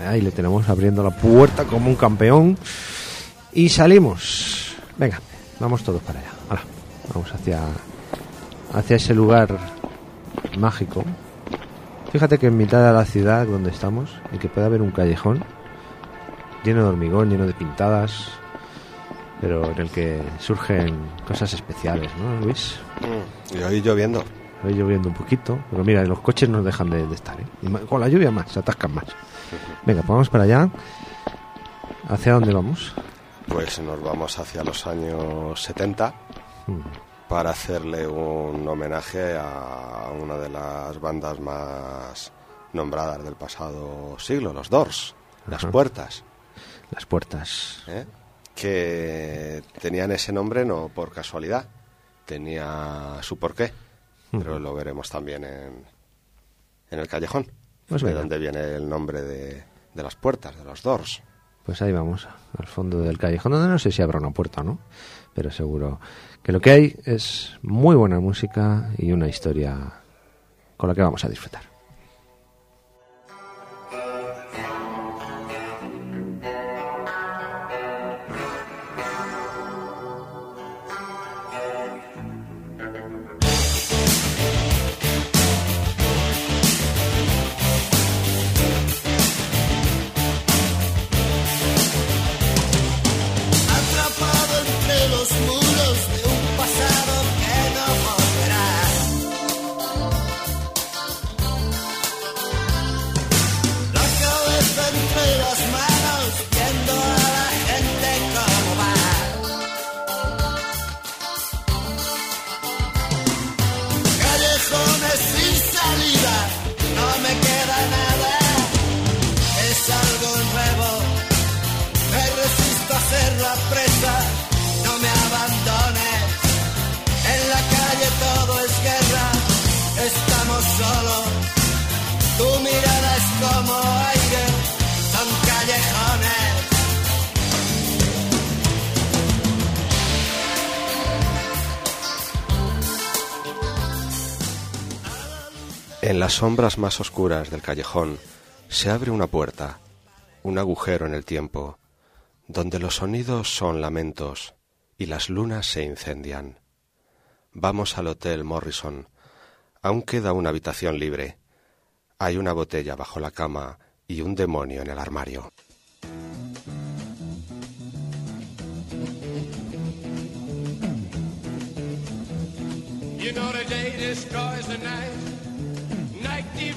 Ahí le tenemos abriendo la puerta como un campeón. Y salimos. Venga, vamos todos para allá. Hala, vamos hacia, hacia ese lugar mágico. Fíjate que en mitad de la ciudad donde estamos, y que puede haber un callejón lleno de hormigón, lleno de pintadas, pero en el que surgen cosas especiales, ¿no, Luis? Mm, Y hoy lloviendo. Hoy lloviendo un poquito, pero mira, los coches no dejan de, de estar, ¿eh? Y con la lluvia más, se atascan más. Venga, pues vamos para allá. ¿Hacia dónde vamos? Pues nos vamos hacia los años 70 Hmm. Para hacerle un homenaje a una de las bandas más nombradas del pasado siglo, los Doors, Las. Puertas, Las puertas. ¿eh? que tenían ese nombre no por casualidad, tenía su porqué, pero lo veremos también en, en el callejón, Pues de donde viene el nombre de, de las puertas, de los Doors. Pues ahí vamos, al fondo del callejón, donde no sé si habrá una puerta no, pero seguro que lo que hay es muy buena música y una historia con la que vamos a disfrutar. Sombras más oscuras del callejón se abre una puerta, un agujero en el tiempo, donde los sonidos son lamentos y las lunas se incendian. Vamos al Hotel Morrison. Aún queda una habitación libre. Hay una botella bajo la cama y un demonio en el armario.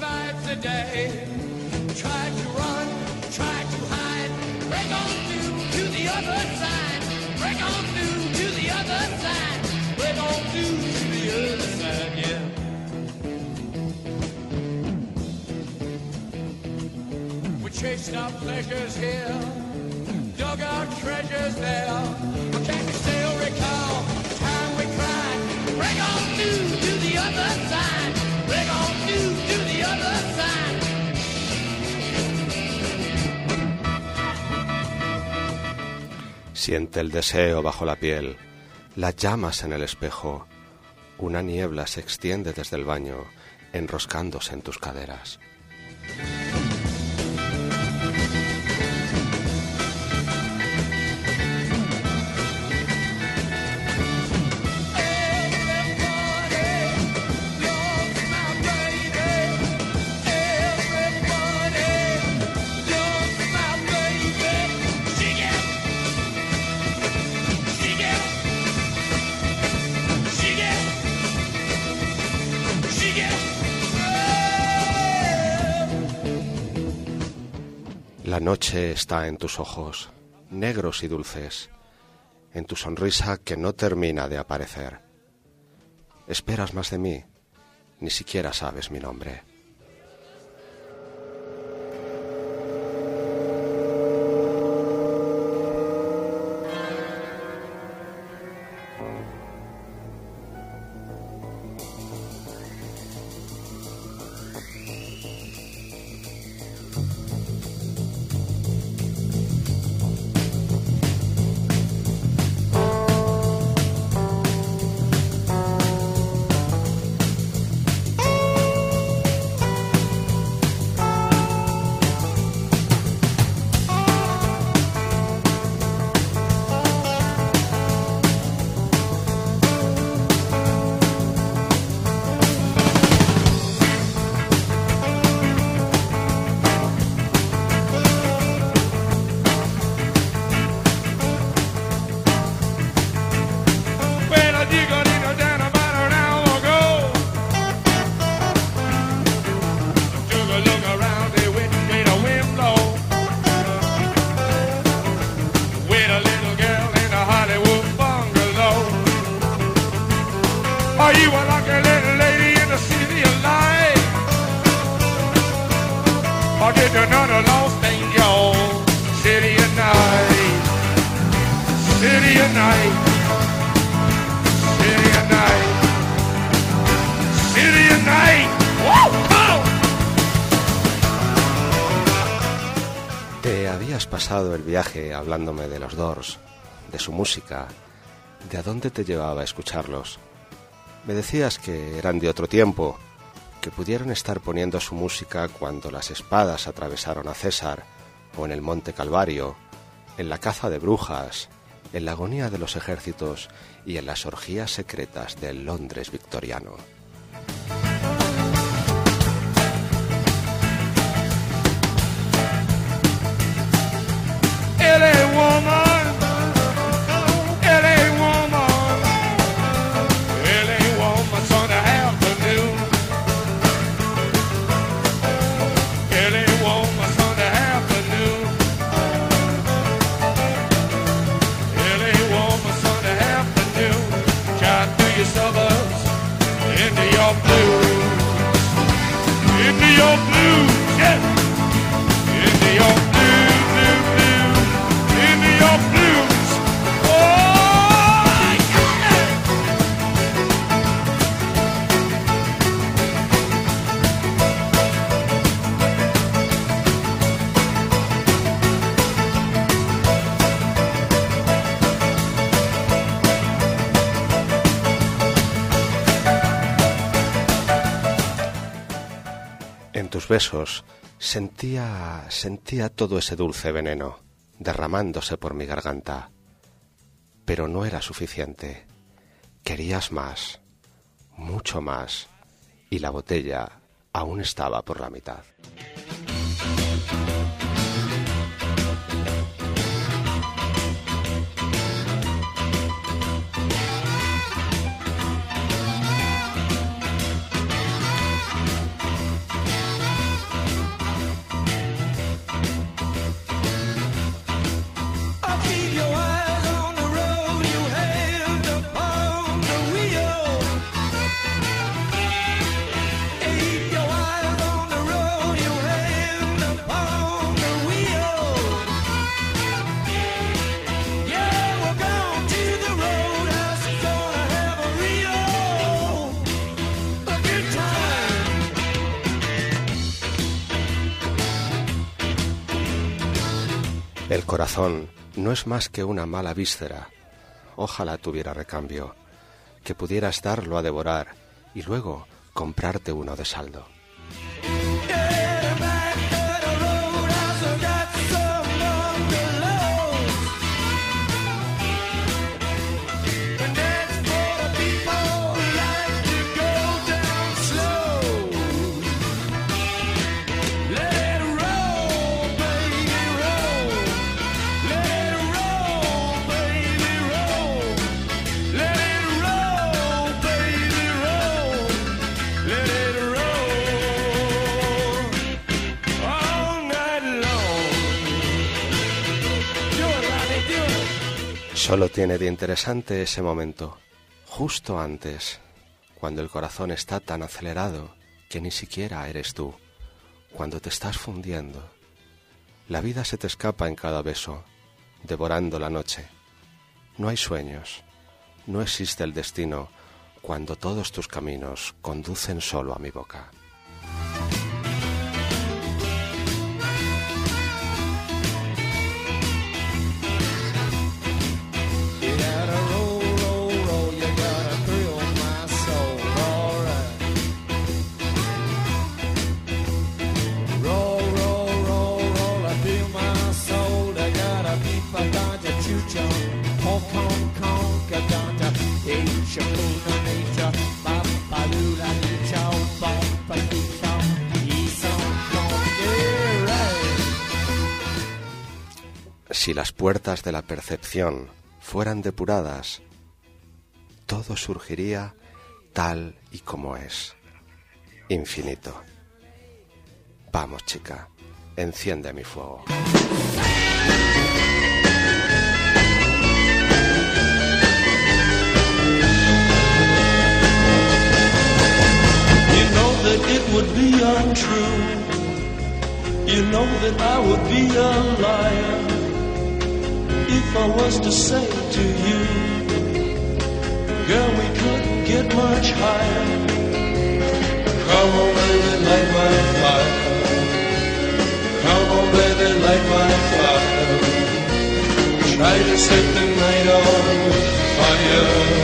Night divides the day. Try to run, try to hide, break on through to the other side, break on through to the other side, break on through to the other side, yeah. We chased our pleasures here, dug our treasures there. But can you still recall the time we cried? Break on through to the other side. Siente el deseo bajo la piel, las llamas en el espejo. Una niebla se extiende desde el baño, enroscándose en tus caderas. La noche está en tus ojos, negros y dulces, en tu sonrisa que no termina de aparecer. Esperas más de mí, ni siquiera sabes mi nombre. Pasado el viaje hablándome de los Doors, de su música, de a dónde te llevaba a escucharlos. Me decías que eran de otro tiempo, que pudieron estar poniendo su música cuando las espadas atravesaron a César, o en el Monte Calvario, en la caza de brujas, en la agonía de los ejércitos y en las orgías secretas del Londres victoriano. Besos sentía sentía todo ese dulce veneno derramándose por mi garganta. Pero no era suficiente. Querías más, mucho más, y la botella aún estaba por la mitad. El corazón no es más que una mala víscera. Ojalá tuviera recambio, que pudieras darlo a devorar y luego comprarte uno de saldo. Solo tiene de interesante ese momento, justo antes, cuando el corazón está tan acelerado que ni siquiera eres tú, cuando te estás fundiendo. La vida se te escapa en cada beso, devorando la noche. No hay sueños, no existe el destino cuando todos tus caminos conducen solo a mi boca. Si las puertas de la percepción fueran depuradas, todo surgiría tal y como es, infinito. Vamos, chica, enciende mi fuego. You know that it would be untrue. You know that would be a liar if I was to say to you, girl, we get much higher. Try to set the night on fire.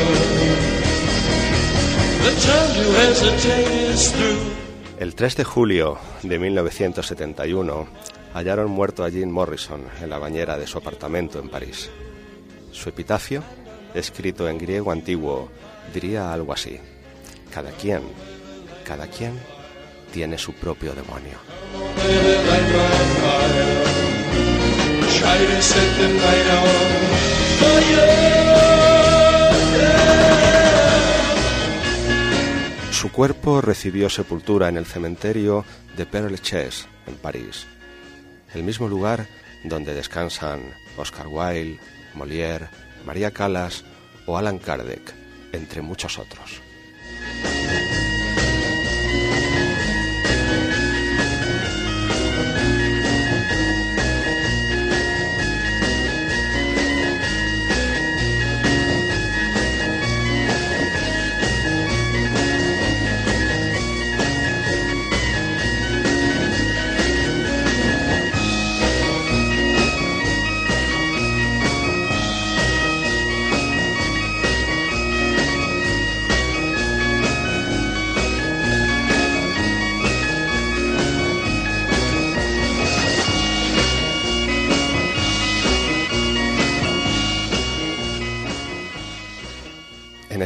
Through. El 3 de julio de 1971 hallaron muerto a Jim Morrison en la bañera de su apartamento en París. Su epitafio, escrito en griego antiguo, diría algo así: Cada quien, cada quien tiene su propio demonio. Su cuerpo recibió sepultura en el cementerio de Père Lachaise, en París, el mismo lugar donde descansan Oscar Wilde, Molière, María Callas o Alan Kardec, entre muchos otros.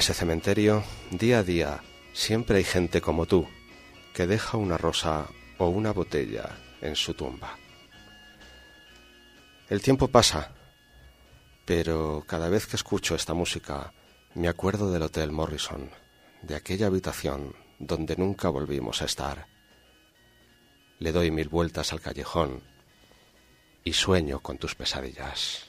Ese cementerio, día a día, siempre hay gente como tú, que deja una rosa o una botella en su tumba. El tiempo pasa, pero cada vez que escucho esta música me acuerdo del Hotel Morrison, de aquella habitación donde nunca volvimos a estar. Le doy mil vueltas al callejón y sueño con tus pesadillas.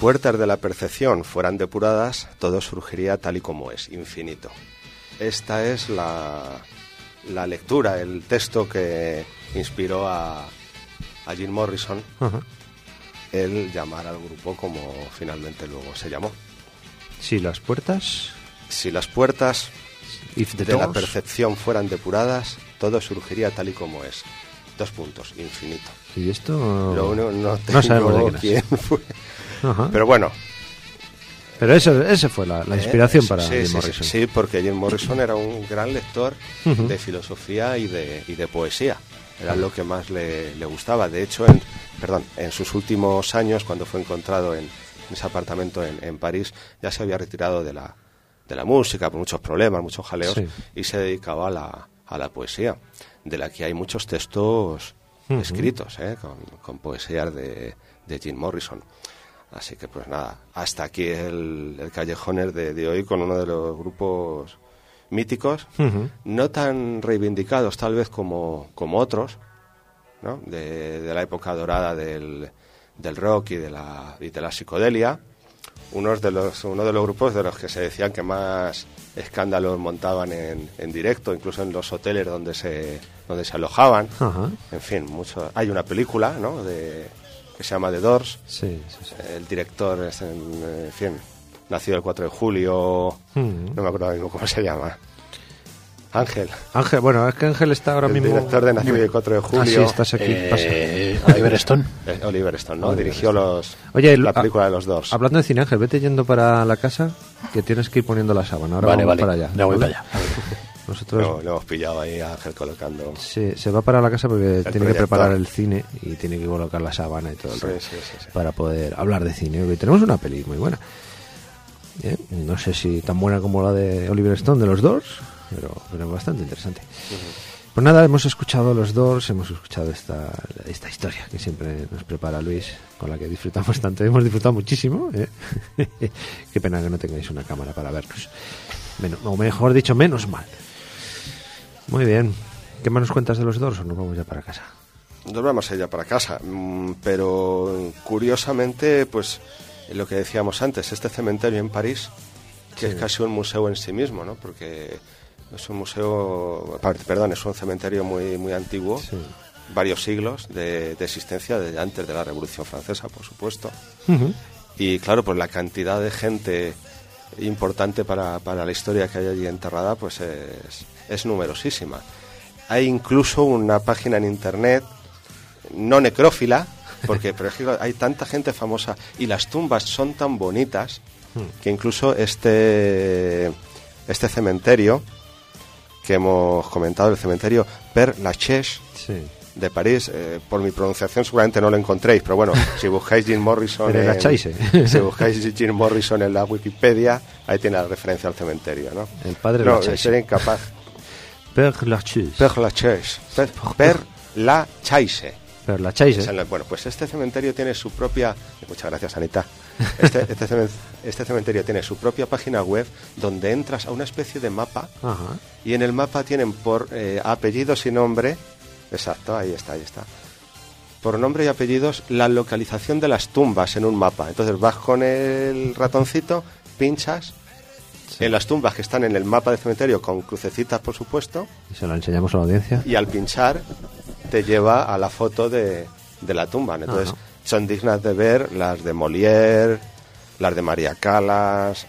puertas de la percepción fueran depuradas, todo surgiría tal y como es, infinito. Esta es la, la lectura, el texto que inspiró a, a Jim Morrison el llamar al grupo como finalmente luego se llamó. Si las puertas Si las puertas if the de la percepción fueran depuradas, todo surgiría tal y como es. Dos puntos, infinito. y esto Lo único, no, no sabemos de tengo quién fue. Ajá. Pero bueno, Pero eso, ese fue la, la inspiración Eh, para sí, Jim sí, Morrison. Sí, sí, porque Jim Morrison era un gran lector de filosofía y de, y de poesía. Era lo que más le, le gustaba. De hecho, en, perdón, en sus últimos años, cuando fue encontrado en, en ese apartamento en, en París, ya se había retirado de la, de la música por muchos problemas, muchos jaleos, Sí. y se dedicaba a la, a la poesía, de la que hay muchos textos escritos, ¿eh? con, con poesías de, de Jim Morrison. Así que pues nada, hasta aquí el, el Callejones de, de hoy con uno de los grupos míticos, no tan reivindicados tal vez como, como otros, ¿no? de, de la época dorada del, del rock y de la, y de la psicodelia. Unos de los, uno de los grupos de los que se decían que más escándalos montaban en, en directo, incluso en los hoteles donde se, donde se alojaban. En fin, mucho, hay una película ¿no? de, que se llama The Doors. Sí, sí, sí. El director es, en, en fin, nacido el 4 de julio, Ujú. no me acuerdo ahora mismo cómo se llama. Ángel, Ángel, bueno, es que Ángel está ahora el mismo. director de Nacido el 4 de Ah, julio. sí, estás aquí. Eh, pasa. Oliver Stone. Eh, Oliver Stone, ¿no? Oliver Dirigió los, Oye, la el- película ah, de los Doors. Hablando de cine, Ángel, vete yendo para la casa, que tienes que ir poniendo la sábana. Ahora vale, vamos vale. para allá. Ya voy ¿vale? para allá. Nosotros Lo, lo hemos pillado ahí a Ángel colocando. Sí, se va para la casa porque tiene que preparar el cine y tiene que colocar la sábana y todo el Sí, sí, sí. para poder hablar de cine. Hoy tenemos una peli muy buena. ¿eh? No sé si tan buena como la de Oliver Stone de los Doors, pero, pero bastante interesante. Pues nada, hemos escuchado los Doors, hemos escuchado esta, esta historia que siempre nos prepara Luis, con la que disfrutamos tanto. Hemos disfrutado muchísimo. ¿eh? Qué pena que no tengáis una cámara para vernos. O mejor dicho, menos mal. Muy bien. ¿Qué más nos cuentas de los Doors o nos vamos ya para casa? Nos vamos a ir ya para casa, mm, pero curiosamente, pues lo que decíamos antes, este cementerio en París, que es casi un museo en sí mismo, ¿no? Porque es un museo, perdón, es un cementerio muy, muy antiguo, Sí. varios siglos de, de existencia, desde antes de la Revolución Francesa, por supuesto. Y claro, pues la cantidad de gente importante para, para la historia que hay allí enterrada, pues es, es numerosísima. Hay incluso una página en internet, no necrófila, porque pero es que hay tanta gente famosa y las tumbas son tan bonitas que incluso este, este cementerio que hemos comentado, el cementerio Père Lachaise, Sí. de París. eh, por mi pronunciación seguramente no lo encontréis, pero bueno, si buscáis Jim Morrison, en, si buscáis Jim Morrison en la Wikipedia, ahí tiene la referencia al cementerio, ¿no? El padre no, Lachaise. sería incapaz. Père Lachaise. Père Lachaise. Es el- Bueno, pues este cementerio tiene su propia. Muchas gracias, Anita. Este, este este cementerio tiene su propia página web donde entras a una especie de mapa Ajá. y en el mapa tienen por eh, apellidos y nombre, exacto, ahí está, ahí está, por nombre y apellidos la localización de las tumbas en un mapa. Entonces vas con el ratoncito, pinchas en las tumbas que están en el mapa del cementerio con crucecitas, por supuesto, Y se lo enseñamos a la audiencia. y al pinchar te lleva a la foto de, de la tumba. Entonces, Ajá. son dignas de ver las de Molière, las de María Calas,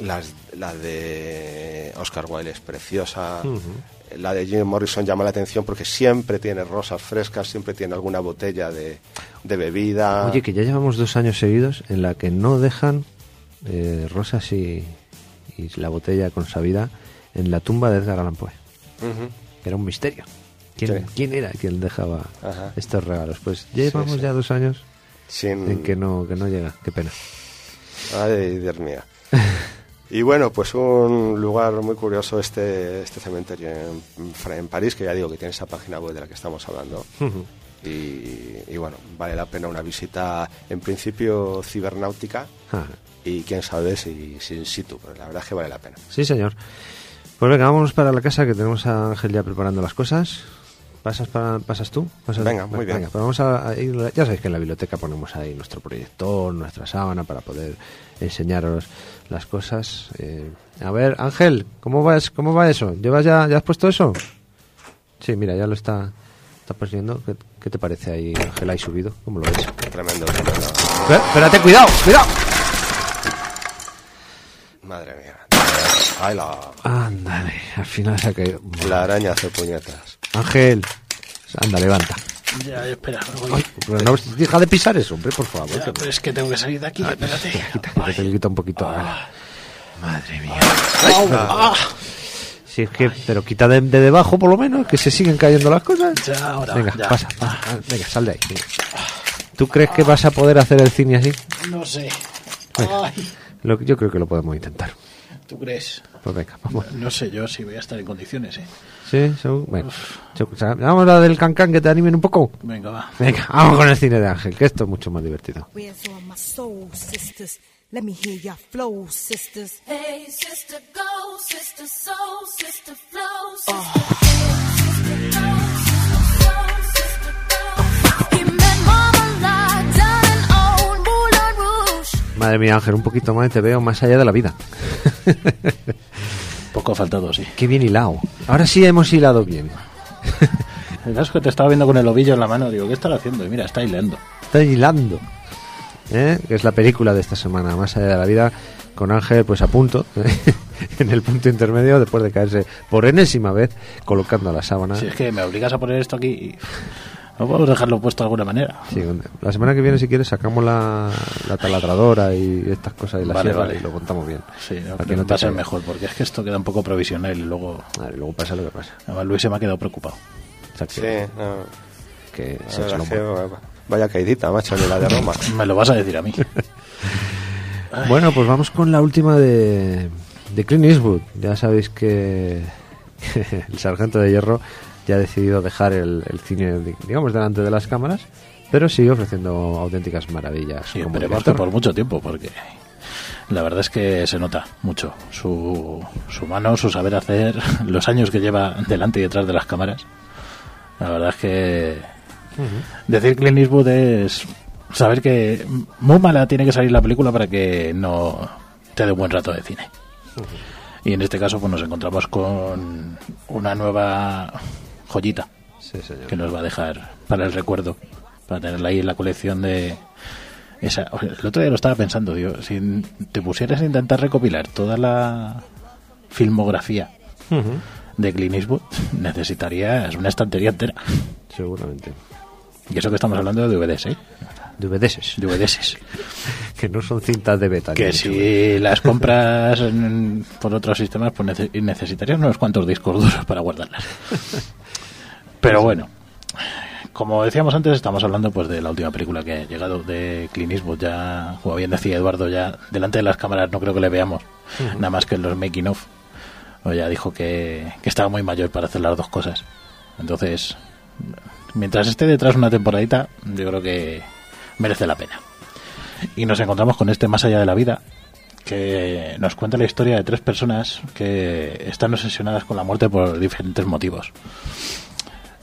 las, la de Oscar Wilde es preciosa. La de Jim Morrison llama la atención porque siempre tiene rosas frescas, siempre tiene alguna botella de, de bebida. Oye, que ya llevamos dos años seguidos en la que no dejan eh, rosas y, y la botella consabida en la tumba de Edgar Allan Poe. Era un misterio. ¿Quién, Sí. quién era quien dejaba Ajá. estos regalos? Pues llevamos sí. ya dos años Sin, en que no, que no llega. Qué pena. Ay, Dios mío. Y bueno, pues un lugar muy curioso este, este cementerio en, París, que ya digo que tiene esa página web de la que estamos hablando. y, y bueno, vale la pena una visita en principio cibernáutica Ah, y quién sabe si, si in situ, pero la verdad es que vale la pena. sí, señor. Pues venga, vámonos para la casa que tenemos a Ángel ya preparando las cosas. ¿Pasas, para, pasas tú? ¿Pasas- Venga, muy bien. Venga, pues vamos a, ir- ya sabéis que en la biblioteca ponemos ahí nuestro proyector, nuestra sábana para poder enseñaros las cosas. Eh, a ver, Ángel, ¿cómo va, ¿cómo va eso? ¿Llevas ya, ya has puesto eso? Sí, mira, ya lo está, está poniendo. ¿Qué, qué te parece ahí, Ángel, ahí subido? ¿Cómo lo ves? Tremendo, tremendo. Espérate, cuidado, cuidado. Madre mía. Ay, la, Ándale, al final se ha caído. la araña hace puñetas. Ángel, anda, levanta. Ya, espera. Ay, pero no, deja de pisar eso, hombre, por favor. Ya, pero es que tengo que salir de aquí, espérate. Quita, quita, te quita un poquito. Madre mía. Ah, Si es que, pero quita de, de debajo por lo menos, que se siguen cayendo las cosas. Ya, ahora, venga, ya. pasa, pasa, ah, venga, sal de ahí. venga. ¿Tú crees que vas a poder hacer el cine así? no sé. Venga. Ay, Lo, que- yo creo que lo podemos intentar. ¿Tú crees? Pues venga, vamos. No sé yo si voy a estar en condiciones, ¿eh? Sí, seguro. Bueno, vamos a la del cancán que te animen un poco. Venga, va. Venga, vamos con el cine de Ángel, que esto es mucho más divertido. Let me hear your flow, sisters. Hey, sister, go, sister, soul, sister, flow, sister, sister, Madre mía, Ángel, un poquito más y te veo más allá de la vida. Poco ha faltado, sí. Qué bien hilado. Ahora sí hemos hilado bien. El caso es que te estaba viendo con el ovillo en la mano. Digo, ¿qué estará haciendo? Y mira, está hilando. Está hilando. ¿Eh? Que es la película de esta semana, Más allá de la vida, con Ángel pues a punto, en el punto intermedio, después de caerse por enésima vez, colocando la sábana. Si es que me obligas a poner esto aquí y... No podemos dejarlo puesto de alguna manera. Sí, la semana que viene, si quieres, sacamos la, la taladradora y estas cosas y la Vale, sierra vale. y lo contamos bien. Sí, no, Para pero no te va a ser mejor, porque es que esto queda un poco provisional y luego... Vale, luego pasa lo que pasa. Además, Luis se me ha quedado preocupado. O sea, que, Sí, no, que se ha hecho lo que, vaya caidita, macho, ni la de Roma. Me lo vas a decir a mí. Bueno, pues vamos con la última de, de Clint Eastwood. Ya sabéis que, que el sargento de hierro ya ha decidido dejar el, el cine, di- digamos, delante de las cámaras, pero sigue ofreciendo auténticas maravillas. Y como director. por mucho tiempo, porque la verdad es que se nota mucho su, su mano, su saber hacer, los años que lleva delante y detrás de las cámaras. La verdad es que decir Clint Eastwood es saber que muy mala tiene que salir la película para que no te dé un buen rato de cine. Y en este caso pues nos encontramos con una nueva joyita Sí, señor. que nos va a dejar para el recuerdo, para tenerla ahí en la colección de esa. El otro día lo estaba pensando, digo, si te pusieras a intentar recopilar toda la filmografía de Clint Eastwood, necesitarías una estantería entera. Seguramente. Y eso que estamos hablando de DVDs, ¿eh? DVDs, DVDs. que no son cintas de beta. Que si las compras en- por otros sistemas, pues nece- necesitarías unos cuantos discos duros para guardarlas. Pero bueno, como decíamos antes, estamos hablando pues de la última película que ha llegado de Clint Eastwood. Ya, como bien decía Eduardo, ya delante de las cámaras no creo que le veamos, nada más que en los making of. O ya dijo que, que estaba muy mayor para hacer las dos cosas. Entonces, mientras esté detrás una temporadita, yo creo que merece la pena. Y nos encontramos con este Más allá de la vida, que nos cuenta la historia de tres personas que están obsesionadas con la muerte por diferentes motivos.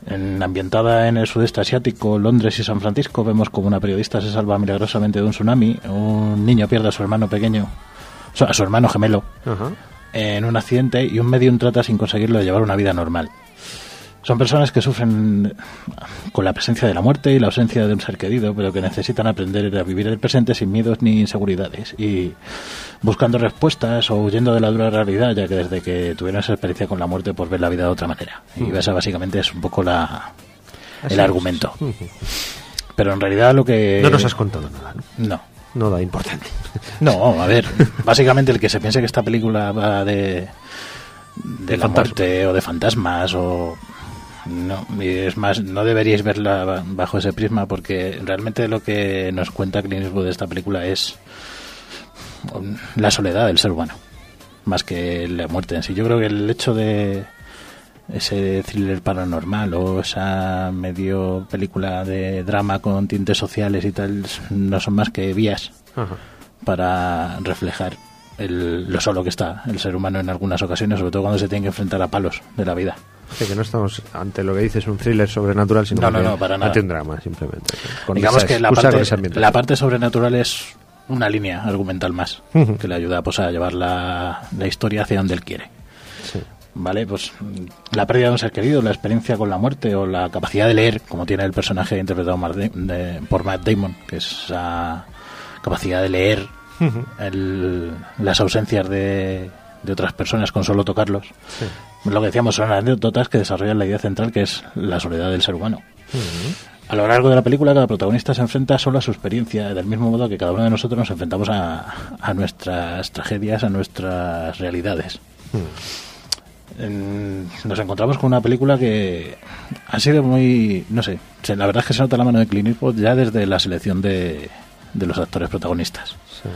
En, ambientada en el sudeste asiático, Londres y San Francisco, vemos como una periodista se salva milagrosamente de un tsunami, un niño pierde a su hermano pequeño, a su hermano gemelo, en un accidente y un medium trata sin conseguirlo de llevar una vida normal. Son personas que sufren con la presencia de la muerte y la ausencia de un ser querido, pero que necesitan aprender a vivir el presente sin miedos ni inseguridades. Y buscando respuestas o huyendo de la dura realidad, ya que desde que tuvieron esa experiencia con la muerte, pues ven la vida de otra manera. Y Mm. esa básicamente es un poco la, Así el es. argumento. Ujú. Pero en realidad lo que... No nos has contado nada, ¿no? No. No da importancia. No, a ver, básicamente el que se piense que esta película va de, de, De la muerte o de fantasmas o... No, es más, no deberíais verla ba- bajo ese prisma porque realmente lo que nos cuenta Clint Eastwood de esta película es la soledad del ser humano, más que la muerte en sí. Yo creo que el hecho de ese thriller paranormal o esa medio película de drama con tintes sociales y tal no son más que vías Ajá. para reflejar el- lo solo que está el ser humano en algunas ocasiones, sobre todo cuando se tiene que enfrentar a palos de la vida. Sí, que no estamos ante lo que dices un thriller sobrenatural, sino No, no, no, para nada. ante un drama, simplemente. Con Digamos que parte, la parte sobrenatural es una línea argumental más que le ayuda pues, a llevar la, la historia hacia donde él quiere. Sí. ¿Vale? Pues la pérdida de un ser querido, la experiencia con la muerte o la capacidad de leer, como tiene el personaje interpretado por Matt Damon, que es esa capacidad de leer el- las ausencias de, de otras personas con solo tocarlos. Sí. Lo que decíamos son anécdotas que desarrollan la idea central que es la soledad del ser humano. A lo largo de la película, cada protagonista se enfrenta solo a su experiencia, del mismo modo que cada uno de nosotros nos enfrentamos a, a nuestras tragedias, a nuestras realidades. En- nos encontramos con una película que ha sido muy, no sé, la verdad es que se nota la mano de Clint Eastwood ya desde la selección de, de los actores protagonistas. Sí.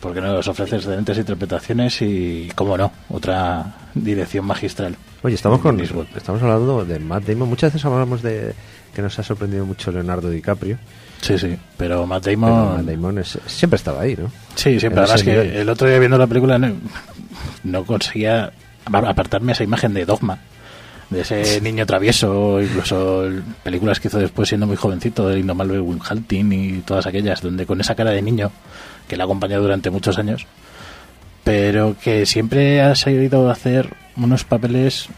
Porque nos ofrece excelentes interpretaciones y, como no, otra dirección magistral. Oye, estamos con Eastwood. estamos hablando de Matt Damon. Muchas veces hablamos de que nos ha sorprendido mucho Leonardo DiCaprio. Sí, sí, pero Matt Pero Damon... Matt Damon es- siempre estaba ahí, ¿no? Sí, siempre. Además que nivel. el otro día viendo la película no, no conseguía apartarme esa imagen de Dogma, de ese niño travieso, incluso el- películas que hizo después siendo muy jovencito, del Indomable Will Hunting y todas aquellas, donde con esa cara de niño que le ha acompañado durante muchos años, pero que siempre ha sabido hacer unos papeles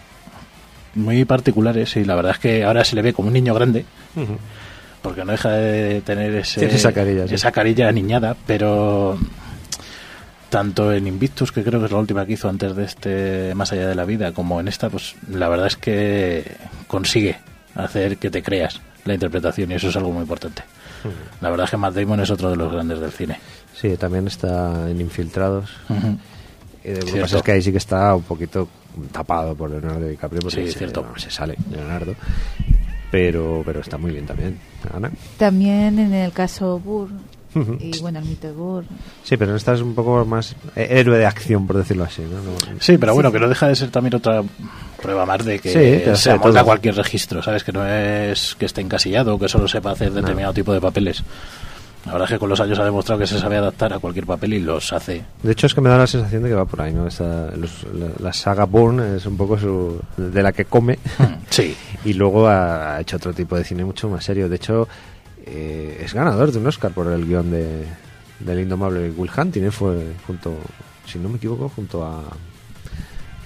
muy particulares y la verdad es que ahora se le ve como un niño grande porque no deja de tener ese, esa carilla, sí. esa carilla aniñada, pero tanto en Invictus, que creo que es la última que hizo antes de este Más allá de la vida, como en esta, pues la verdad es que consigue hacer que te creas la interpretación y eso es algo muy importante. La verdad es que Matt Damon es otro de los grandes del cine. Sí, también está en Infiltrados. Eh, lo que pasa es que ahí sí que está un poquito tapado por Leonardo DiCaprio porque Sí, se, cierto. vamos, se sale Leonardo. Pero, pero está muy bien también. Ana. También en el caso Burr, y bueno, el mito de Burr. Sí, pero esta es un poco más eh, héroe de acción, por decirlo así. ¿no? No- Sí, pero bueno, que no deja de ser también otra prueba más de que Sí, se amolda cualquier registro, ¿sabes? Que no es que esté encasillado o que solo sepa hacer determinado tipo de papeles. La verdad es que con los años ha demostrado que se sabe adaptar a cualquier papel y los hace. De hecho, es que me da la sensación de que va por ahí, ¿no? Esta- los- la, la saga Bourne es un poco su, de la que come. Sí. y luego ha, ha hecho otro tipo de cine mucho más serio. De hecho, eh, es ganador de un Oscar por el guion de, del indomable Will Hunting. ¿eh? Fue junto, si no me equivoco, junto a,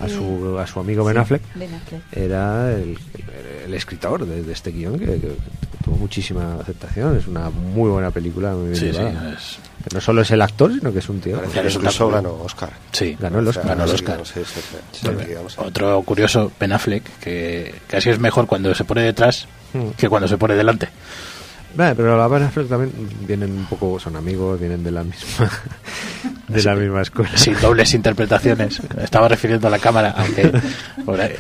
a, su, a su amigo Ben Sí, Affleck. Ben Affleck. Era el, el- el escritor de, de este guion que, que tuvo muchísima aceptación. Es una muy buena película, muy bien Sí, sí, llevada. es- Que no solo es el actor, sino que es un tío. Parece que incluso ganó Oscar. Sí, Ganó el Oscar. Ganó el sí, Oscar. sí, sí, sí, sí, digamos. Otro curioso, Ben Affleck, que casi es mejor cuando se pone detrás Hmm. que cuando se pone delante. Vale, pero la Ben Affleck también vienen un poco, son amigos, vienen de la misma, de la misma escuela. Sin dobles interpretaciones. Estaba refiriendo a la cámara, aunque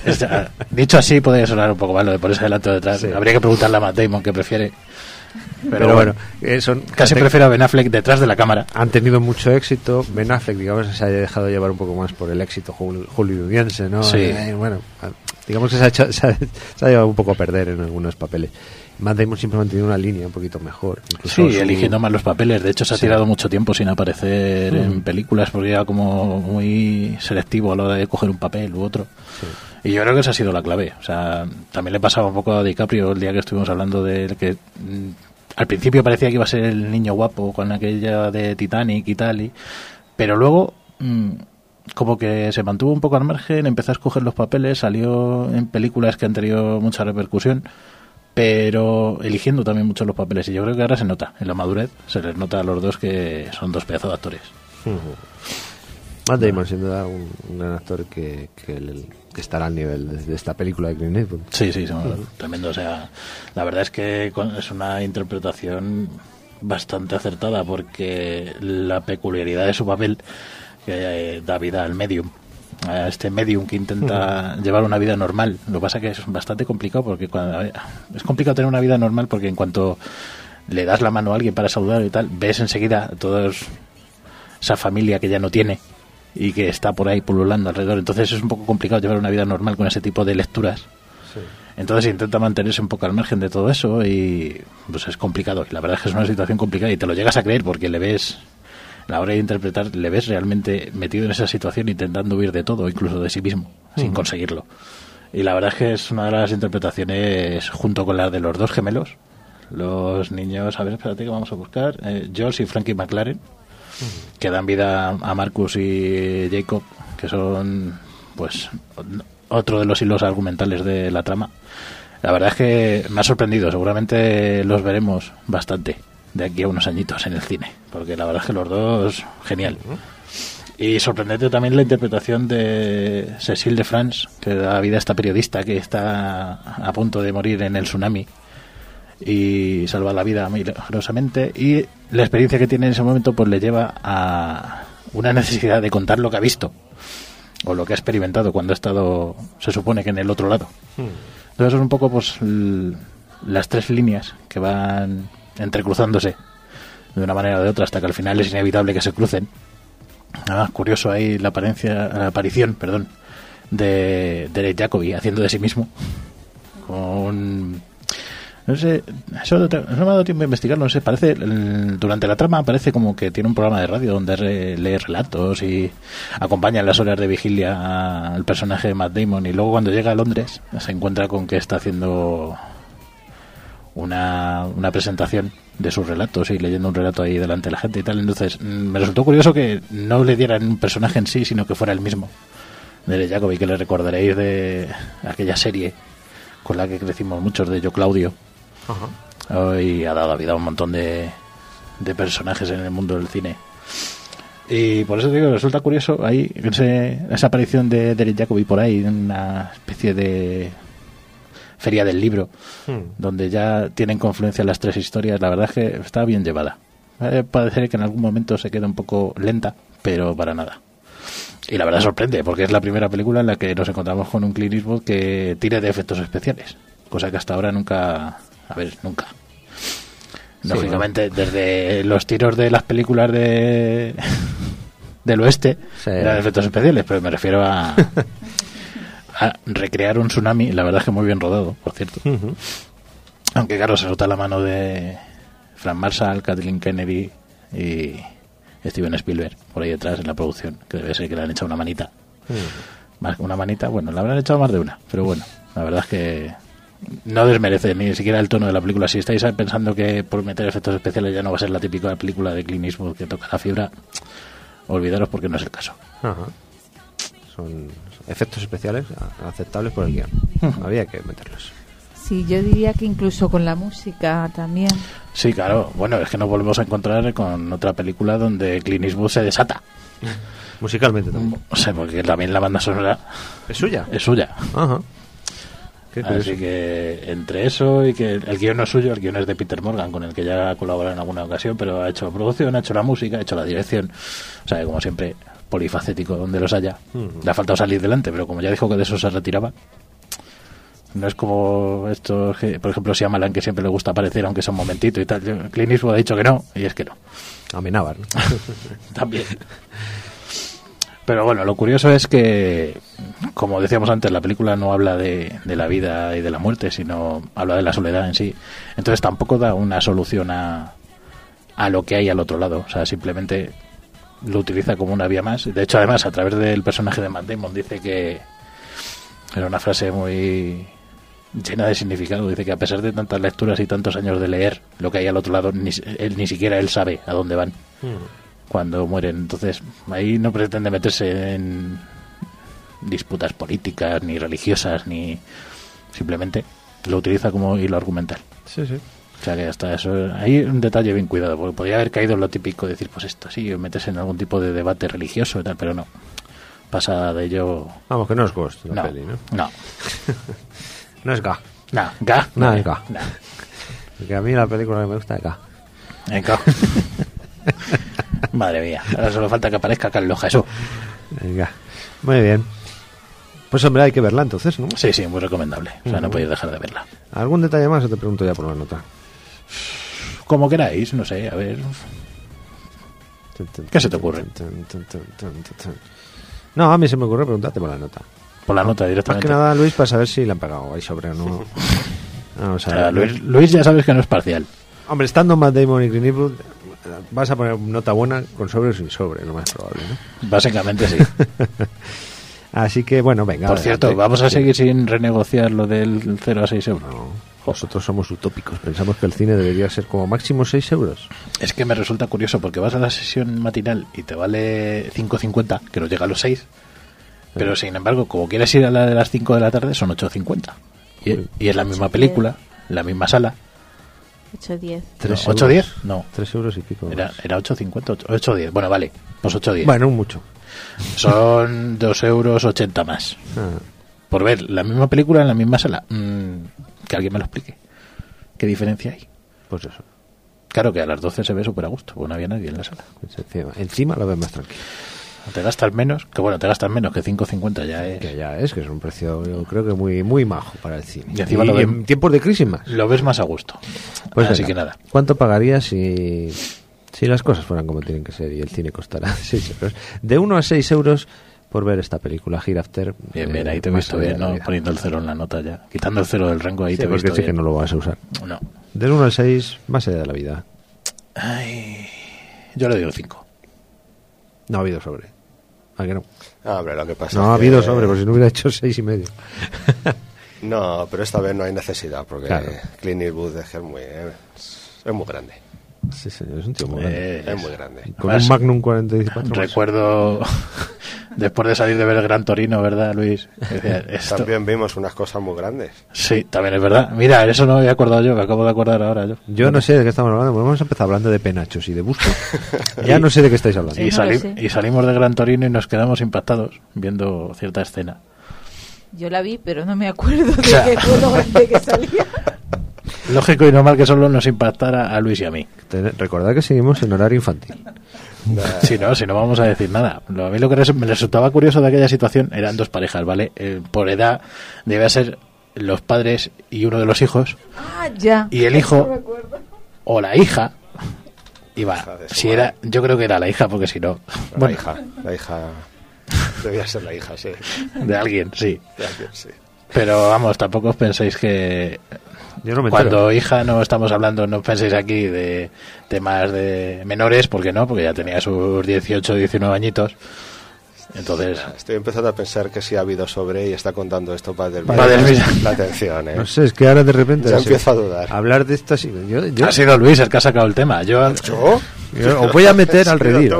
es- ah, dicho así podría sonar un poco malo de ponerse delante o detrás. Sí. Habría que preguntarle a Matt Damon qué prefiere. Pero, bueno, eh, son, Casi prefiero a Ben Affleck detrás de la cámara. han tenido mucho éxito. Ben Affleck, digamos, se ha dejado llevar un poco más por el éxito hol- hollywoodiense, ¿no? Sí. Eh, bueno, ah, digamos que se ha, hecho- se, ha, se ha llevado un poco a perder en algunos papeles. Matt Damon siempre ha mantenido una línea un poquito mejor. Sí, su- eligiendo más los papeles. De hecho, se ha Sí. tirado mucho tiempo sin aparecer Mm. en películas porque era como muy selectivo a la hora de coger un papel u otro. Y yo creo que esa ha sido la clave. O sea, también le pasaba un poco a DiCaprio el día que estuvimos hablando de que mm, al principio parecía que iba a ser el niño guapo con aquella de Titanic y tal, y, pero luego mm, como que se mantuvo un poco al margen, empezó a escoger los papeles, salió en películas que han tenido mucha repercusión, pero eligiendo también mucho los papeles. Y yo creo que ahora se nota, en la madurez, se les nota a los dos que son dos pedazos de actores. Matt Damon, sin duda, un, un gran actor que, que, el- que estará al nivel de, de esta película de Clint Eastwood. Sí, sí, son tremendo. O sea, la verdad es que es una interpretación bastante acertada porque la peculiaridad de su papel que eh, da vida al medium. A este medium que intenta llevar una vida normal. Lo que pasa que es bastante complicado porque cuando, es complicado tener una vida normal porque en cuanto le das la mano a alguien para saludar y tal, ves enseguida todos esa familia que ya no tiene y que está por ahí pululando alrededor. Entonces es un poco complicado llevar una vida normal con ese tipo de lecturas. Entonces intenta mantenerse un poco al margen de todo eso y pues es complicado. Y la verdad es que es una situación complicada y te lo llegas a creer porque le ves, a la hora de interpretar, le ves realmente metido en esa situación intentando huir de todo, incluso de sí mismo, sin Ujú. conseguirlo. Y la verdad es que es una de las interpretaciones junto con la de los dos gemelos. Los niños, a ver, espérate que vamos a buscar. Eh, George y Frankie McLaren, que dan vida a Marcus y Jacob, que son, pues, otro de los hilos argumentales de la trama. La verdad es que me ha sorprendido. Seguramente los veremos bastante de aquí a unos añitos en el cine, porque la verdad es que los dos, genial. Y sorprendente también la interpretación de Cecile de France, que da vida a esta periodista que está a punto de morir en el tsunami y salva la vida milagrosamente. Y la experiencia que tiene en ese momento pues le lleva a una necesidad de contar lo que ha visto o lo que ha experimentado cuando ha estado, se supone que en el otro lado. Entonces son un poco pues las tres líneas que van entrecruzándose de una manera o de otra hasta que al final es inevitable que se crucen. Además, curioso ahí la, apariencia, la aparición perdón, de Derek Jacobi haciendo de sí mismo con no sé, eso no me ha dado tiempo a investigar, no sé, parece, durante la trama parece como que tiene un programa de radio donde re- lee relatos y acompaña en las horas de vigilia al personaje de Matt Damon y luego cuando llega a Londres se encuentra con que está haciendo una, una presentación de sus relatos y leyendo un relato ahí delante de la gente y tal, entonces mm, me resultó curioso que no le dieran un personaje en sí, sino que fuera el mismo de Jacobi, que le recordaréis de aquella serie con la que crecimos muchos de Yo Claudio. Hoy ha dado vida a un montón de, de personajes en el mundo del cine. Y por eso te digo, resulta curioso ahí ese- esa aparición de Derek Jacobi por ahí, una especie de feria del libro, donde ya tienen confluencia las tres historias. La verdad es que está bien llevada. Eh, puede ser que en algún momento se quede un poco lenta, pero para nada. Y la verdad sorprende, porque es la primera película en la que nos encontramos con un Clint Eastwood que tire de efectos especiales, cosa que hasta ahora nunca, a ver, nunca. Sí, Lógicamente, desde los tiros de las películas de del oeste Sí. eran efectos especiales, pero me refiero a, a recrear un tsunami, la verdad es que muy bien rodado, por cierto. Aunque claro, se nota la mano de Frank Marshall, Kathleen Kennedy y Steven Spielberg por ahí detrás en la producción, que debe ser que le han echado una manita. Más que una manita, bueno, le habrán echado más de una, pero bueno, la verdad es que no desmerece ni siquiera el tono de la película. Si estáis pensando que por meter efectos especiales ya no va a ser la típica película de Clint Eastwood que toca la fibra, olvidaros porque no es el caso. Ajá. Son efectos especiales aceptables por el guion. Había que meterlos. Sí, yo diría que incluso con la música también. Sí, claro. Bueno, es que nos volvemos a encontrar con otra película donde Clint Eastwood se desata. Musicalmente también. O sea, porque también la banda sonora ¿Es suya? es suya. Ajá. Así que entre eso y que el guion no es suyo, el guion es de Peter Morgan, con el que ya ha colaborado en alguna ocasión, pero ha hecho producción, ha hecho la música, ha hecho la dirección. O sea, que como siempre, polifacético donde los haya. Ujú. Le ha faltado salir delante, pero como ya dijo que de eso se retiraba. No es como estos, que, por ejemplo, Shyamalan, que siempre le gusta aparecer, aunque sea un momentito y tal. Clint Eastwood ha dicho que no, y es que no. Amenábar. ¿no? También. Pero bueno, lo curioso es que, como decíamos antes, la película no habla de, de la vida y de la muerte, sino habla de la soledad en sí. Entonces tampoco da una solución a, a lo que hay al otro lado. O sea, simplemente lo utiliza como una vía más. De hecho, además, a través del personaje de Matt Damon dice que era una frase muy llena de significado. Dice que a pesar de tantas lecturas y tantos años de leer lo que hay al otro lado, ni, él, ni siquiera él sabe a dónde van. cuando mueren. Entonces, ahí no pretende meterse en disputas políticas, ni religiosas, ni simplemente lo utiliza como hilo argumental. Sí, sí. O sea que hasta eso, hay un detalle bien cuidado, porque podría haber caído en lo típico, decir, pues esto sí, meterse en algún tipo de debate religioso y tal, pero no. Pasa de ello. Vamos, que no es Ghost la No, peli, ¿no? no, No es Ga. no, ga, No, no, es Ga. no. Porque a mí la película que me gusta es Ga. Madre mía, ahora solo falta que aparezca Carlos Jesús. Venga. Muy bien. Pues hombre, hay que verla entonces, ¿no? Sí, sí, muy recomendable. O sea, no podéis dejar de verla. ¿Algún detalle más o te pregunto ya por la nota? Como queráis, no sé, a ver. ¿Qué se te ocurre? No, a mí se me ocurre preguntarte por la nota. Por la nota Más directamente. que nada, Luis, para saber si le han pagado ahí sobre o no. Vamos O a sea, ver. Luis, Luis ya sabes que no es parcial. Hombre, estando Matt Damon y Green Eastwood, vas a poner nota buena con sobre o sin sobre, lo más probable, ¿no? Básicamente sí. Así que, bueno, venga. Por adelante. cierto, vamos a seguir sin renegociar lo del 0 a 6 euros. No, nosotros somos utópicos. Pensamos que el cine debería ser como máximo 6 euros. Es que me resulta curioso porque vas a la sesión matinal y te vale 5.50, que no llega a los 6. Pero sin embargo, como quieres ir a la de las 5 de la tarde, son 8.50. Y, y es la misma película, la misma sala. 8-10. Tres No, ¿8 euros. 10? No. 3 euros y pico. Era, era 8.50, 8 10. Bueno, vale, pues 8 10. Bueno, mucho. Son 2 euros 80 más. Ah, Por ver la misma película en la misma sala. Mm, que alguien me lo explique. ¿Qué diferencia hay? pues eso. Claro que a las 12 se ve súper a gusto, porque no había nadie en la sala. Pues encima, encima lo ves más tranquilo. Te gastas menos, que bueno, te gastas menos que 5.50 ya es... Que ya es, que es un precio, yo creo que muy muy majo para el cine. Y encima lo ven- en tiempos de crisis más. Lo ves más a gusto. Pues Así venga, que nada. ¿Cuánto pagarías si, si las cosas fueran como tienen que ser y el cine costara 6 euros? De 1 a 6 euros por ver esta película, Hereafter. Bien, eh, bien, ahí te he visto bien, ¿no? Poniendo el cero en la nota ya. Quitando el cero del rango ahí Sí, te he porque visto sí que bien. no lo vas a usar. No. Del 1 al 6, más allá de la vida. Ay, yo le doy el 5. No ha habido sobre. ¿A que no? Ah, hombre, lo que pasa No ha que- habido sobre, por si no hubiera hecho 6 y medio. No, pero esta vez no hay necesidad, porque Claro. Clint Eastwood es que es muy, es muy grande. Sí, señor, es un tío muy grande. Eh, Es muy grande. Con además, un Magnum 44 más. Recuerdo, después de salir de ver el Gran Torino, ¿verdad, Luis? Decía, esto- También vimos unas cosas muy grandes. Sí, también es verdad. Mira, eso no me había acordado yo, me acabo de acordar ahora yo. Yo no sé de qué estamos hablando, porque hemos empezado hablando de penachos y de bustos. ya no sé de qué estáis hablando. Y, Sí, no lo sali- sé. y salimos de Gran Torino y nos quedamos impactados viendo cierta escena. Yo la vi, pero no me acuerdo de sea. qué fue lo grande que salía. Lógico y normal que solo nos impactara a Luis y a mí. Ten- Recordad que seguimos en horario infantil. Si no, si no vamos a decir nada. Lo- A mí lo que res- me resultaba curioso de aquella situación eran dos parejas, ¿vale? Eh, por edad debía ser los padres y uno de los hijos, Ah, ya. y el hijo o la hija iba. Si era, yo creo que era la hija, porque si no, La bueno, hija, la hija. Debía ser la hija, sí. de alguien, sí. De alguien, sí. Pero vamos, tampoco os penséis que Cuando hija no estamos hablando, no penséis aquí de temas de menores, porque no, porque ya tenía sus 18, 19 añitos. Entonces, Estoy empezando a pensar que sí ha habido sobre y está contando esto para desviar la atención, ¿eh? No sé, es que ahora de repente... Ya empiezo a dudar. Hablar de estas... Yo, yo, ha sido Luis el que ha sacado el tema. Yo, ¿Yo? yo os voy a meter al redil.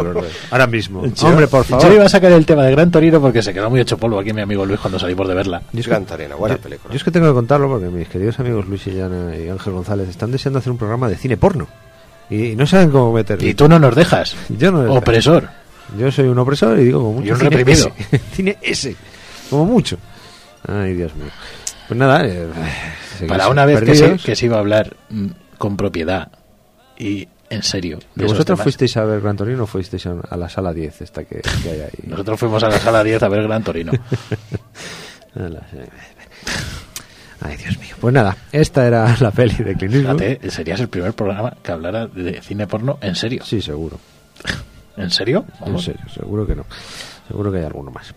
Ahora mismo. yo- Hombre, por favor. Yo iba a sacar el tema de Gran Torino porque se quedó muy hecho polvo aquí mi amigo Luis cuando salimos de verla. Yo es que- Gran Torino, buena yo- película. Yo es que tengo que contarlo porque mis queridos amigos Luis y Llana y Ángel González están deseando hacer un programa de cine porno. Y, no saben cómo meterlo. Y tú no nos dejas. Yo no. Opresor. Yo soy un opresor y digo como mucho. Y un cine reprimido. ese. cine ese. Como mucho. Ay, Dios mío. Pues nada, eh, Para una vez que se, perdidos. que se iba a hablar mm, con propiedad y en serio. de ¿Pero esos ¿Vosotros fuisteis a ver Gran Torino o fuisteis a, la sala 10 esta que, que hay ahí? Nosotros fuimos a la sala 10 a ver Gran Torino. Ay, Dios mío. Pues nada, esta era la peli de Clint Eastwood. Fíjate, serías el primer programa que hablara de cine porno en serio. Sí, seguro. ¿En serio? En Vamos. serio, seguro que no. Seguro que hay alguno más.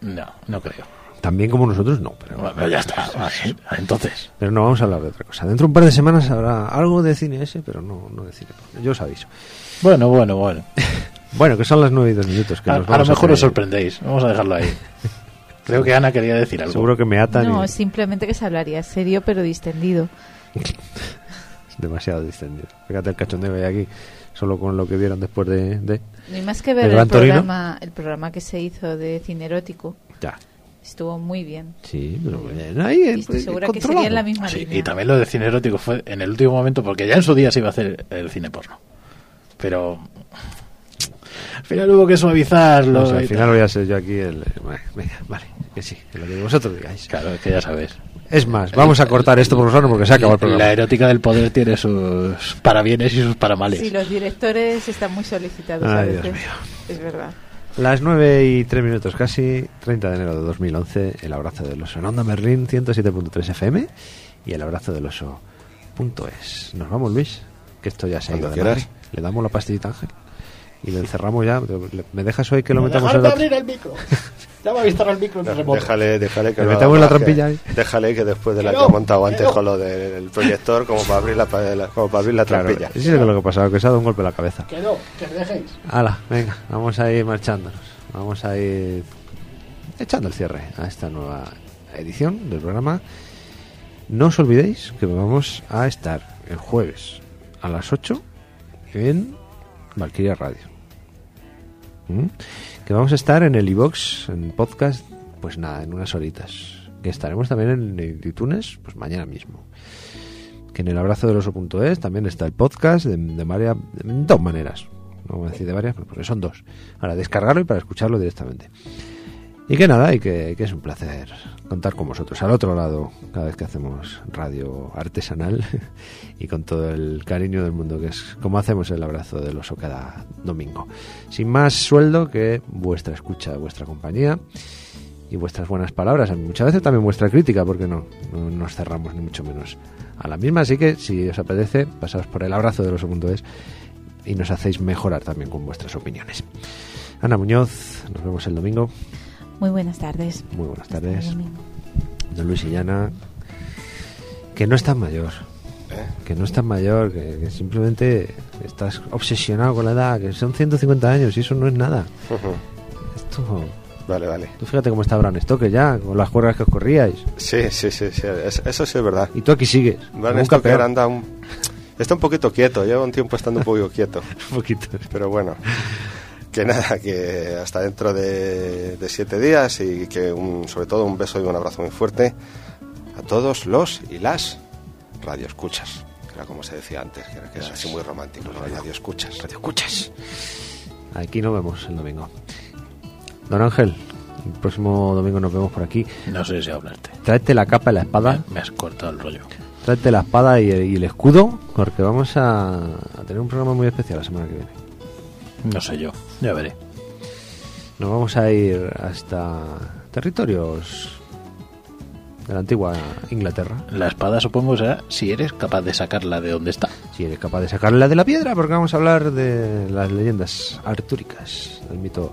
No, no creo. También como nosotros, no. Pero, Bueno, pero ya está. vale, Entonces, pero no, vamos a hablar de otra cosa. Dentro de un par de semanas habrá algo de cine ese, pero no, no de cine. Yo os aviso. bueno, bueno, bueno. Bueno, que son las 9 y 2 minutos. Que A, nos a lo mejor hacer os sorprendéis. Vamos a dejarlo ahí. Creo que Ana quería decir algo. Seguro que me atan No, y simplemente que se hablaría serio pero distendido. es demasiado distendido. Fíjate el cachondeo que hay aquí. Solo con lo que vieron después de... de- No hay más que ¿El ver el, programa, el programa que se hizo de cine erótico. Ya. Estuvo muy bien. Sí, pero bien, ahí... Y estoy segura que seguía en la misma Sí, línea. y también lo de cine erótico fue en el último momento, porque ya en su día se iba a hacer el cine porno. Pero al final hubo que suavizarlo. No al final voy a ser yo aquí el... Venga, vale, que sí, que lo que vosotros digáis. Claro, es que ya sabes. Es más, vamos a cortar esto por nosotros porque se acabó el programa. La erótica del poder tiene sus parabienes y sus paramales. Sí, los directores están muy solicitados Ay, a Dios veces. mío. Es verdad. Las 9 y 3 minutos casi, 30 de enero de 2011, el abrazo del oso en Onda Merlín 107.3 FM y el abrazo del oso.es. Nos vamos, Luis, que esto ya se ha ido de madre. Le damos la pastillita a Ángel y le encerramos ya. ¿Me dejas hoy que lo No, metamos en de la... abrir el micro. Ya me cerrado el micro remoto. Déjale, déjale que metemos la trampilla que- ahí. Déjale que después de la Que ha montado antes no. con lo del proyector, como para abrir la, como para abrir la trampilla. sí, es lo que ha pasado, que se ha dado un golpe en la cabeza. Que no, que dejéis. Hala, venga, vamos a ir marchándonos. Vamos a ir echando el cierre a esta nueva edición del programa. No os olvidéis que vamos a estar el jueves a las 8 en Valkyria Radio. ¿Mm? Vamos a estar en el iBox, en podcast, pues nada, en unas horitas. Que estaremos también en iTunes, pues mañana mismo que en el abrazo del oso.es también está el podcast de, de varias, de dos maneras. No voy a decir de varias, porque son dos. Para descargarlo y para escucharlo directamente. Y que nada, y que es un placer contar con vosotros al otro lado cada vez que hacemos radio artesanal y con todo el cariño del mundo, que es como hacemos el abrazo del oso cada domingo. Sin más sueldo que vuestra escucha, vuestra compañía y vuestras buenas palabras. Muchas veces también vuestra crítica, porque no, no nos cerramos ni mucho menos a la misma. Así que si os apetece, pasaos por el abrazo del oso.es y nos hacéis mejorar también con vuestras opiniones. Ana Muñoz, nos vemos el domingo. Muy buenas tardes. Muy buenas tardes. Don Luis Illana, que no es tan mayor. ¿Eh? Que no es tan mayor, que, que simplemente estás obsesionado con la edad, que son 150 años y eso no es nada. Esto, Vale, vale. tú fíjate cómo está Bran Stoker ya, con las cuerdas que os corríais. Sí, sí, sí, sí, es- eso sí es verdad. Y tú aquí sigues. Que campeón. anda un, está un poquito quieto, lleva un tiempo estando un poquito quieto. Un poquito. Pero bueno, que nada, que hasta dentro de, de siete días y que un, sobre todo un beso y un abrazo muy fuerte a todos los y las radioescuchas. Que era como se decía antes, que era, que era así muy romántico, los radioescuchas. escuchas. Aquí nos vemos el domingo. Don Ángel, el próximo domingo nos vemos por aquí. No sé si hablarte. Tráete la capa y la espada. Me has cortado el rollo. Tráete la espada y el, y el escudo, porque vamos a, a tener un programa muy especial la semana que viene. No sé yo. Ya veré. Nos vamos a ir hasta territorios de la antigua Inglaterra. La espada, supongo, será si eres capaz de sacarla de donde está. Si eres capaz de sacarla de la piedra, porque vamos a hablar de las leyendas artúricas, del mito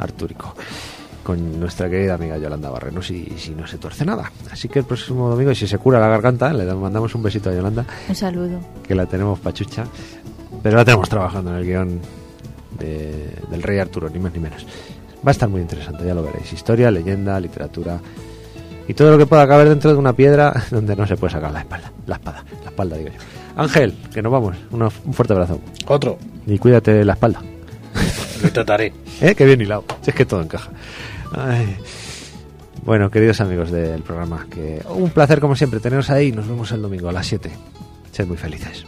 artúrico, con nuestra querida amiga Yolanda Barrenos y, si no se tuerce nada. Así que el próximo domingo, y si se cura la garganta, le damos- mandamos un besito a Yolanda, Un saludo. que la tenemos pachucha, pero la tenemos trabajando en el guion de- del rey Arturo, ni más ni menos. Va a estar muy interesante, ya lo veréis. Historia, leyenda, literatura y todo lo que pueda caber dentro de una piedra donde no se puede sacar la espalda, la espada, la espalda digo yo. Ángel, que nos vamos, Una- un fuerte abrazo Otro. y cuídate la espalda. Lo trataré. ¿Eh? Que bien hilado, si es que todo encaja. Ay. Bueno, queridos amigos del programa, que un placer como siempre teneros ahí. Nos vemos el domingo a las 7. Sed muy felices.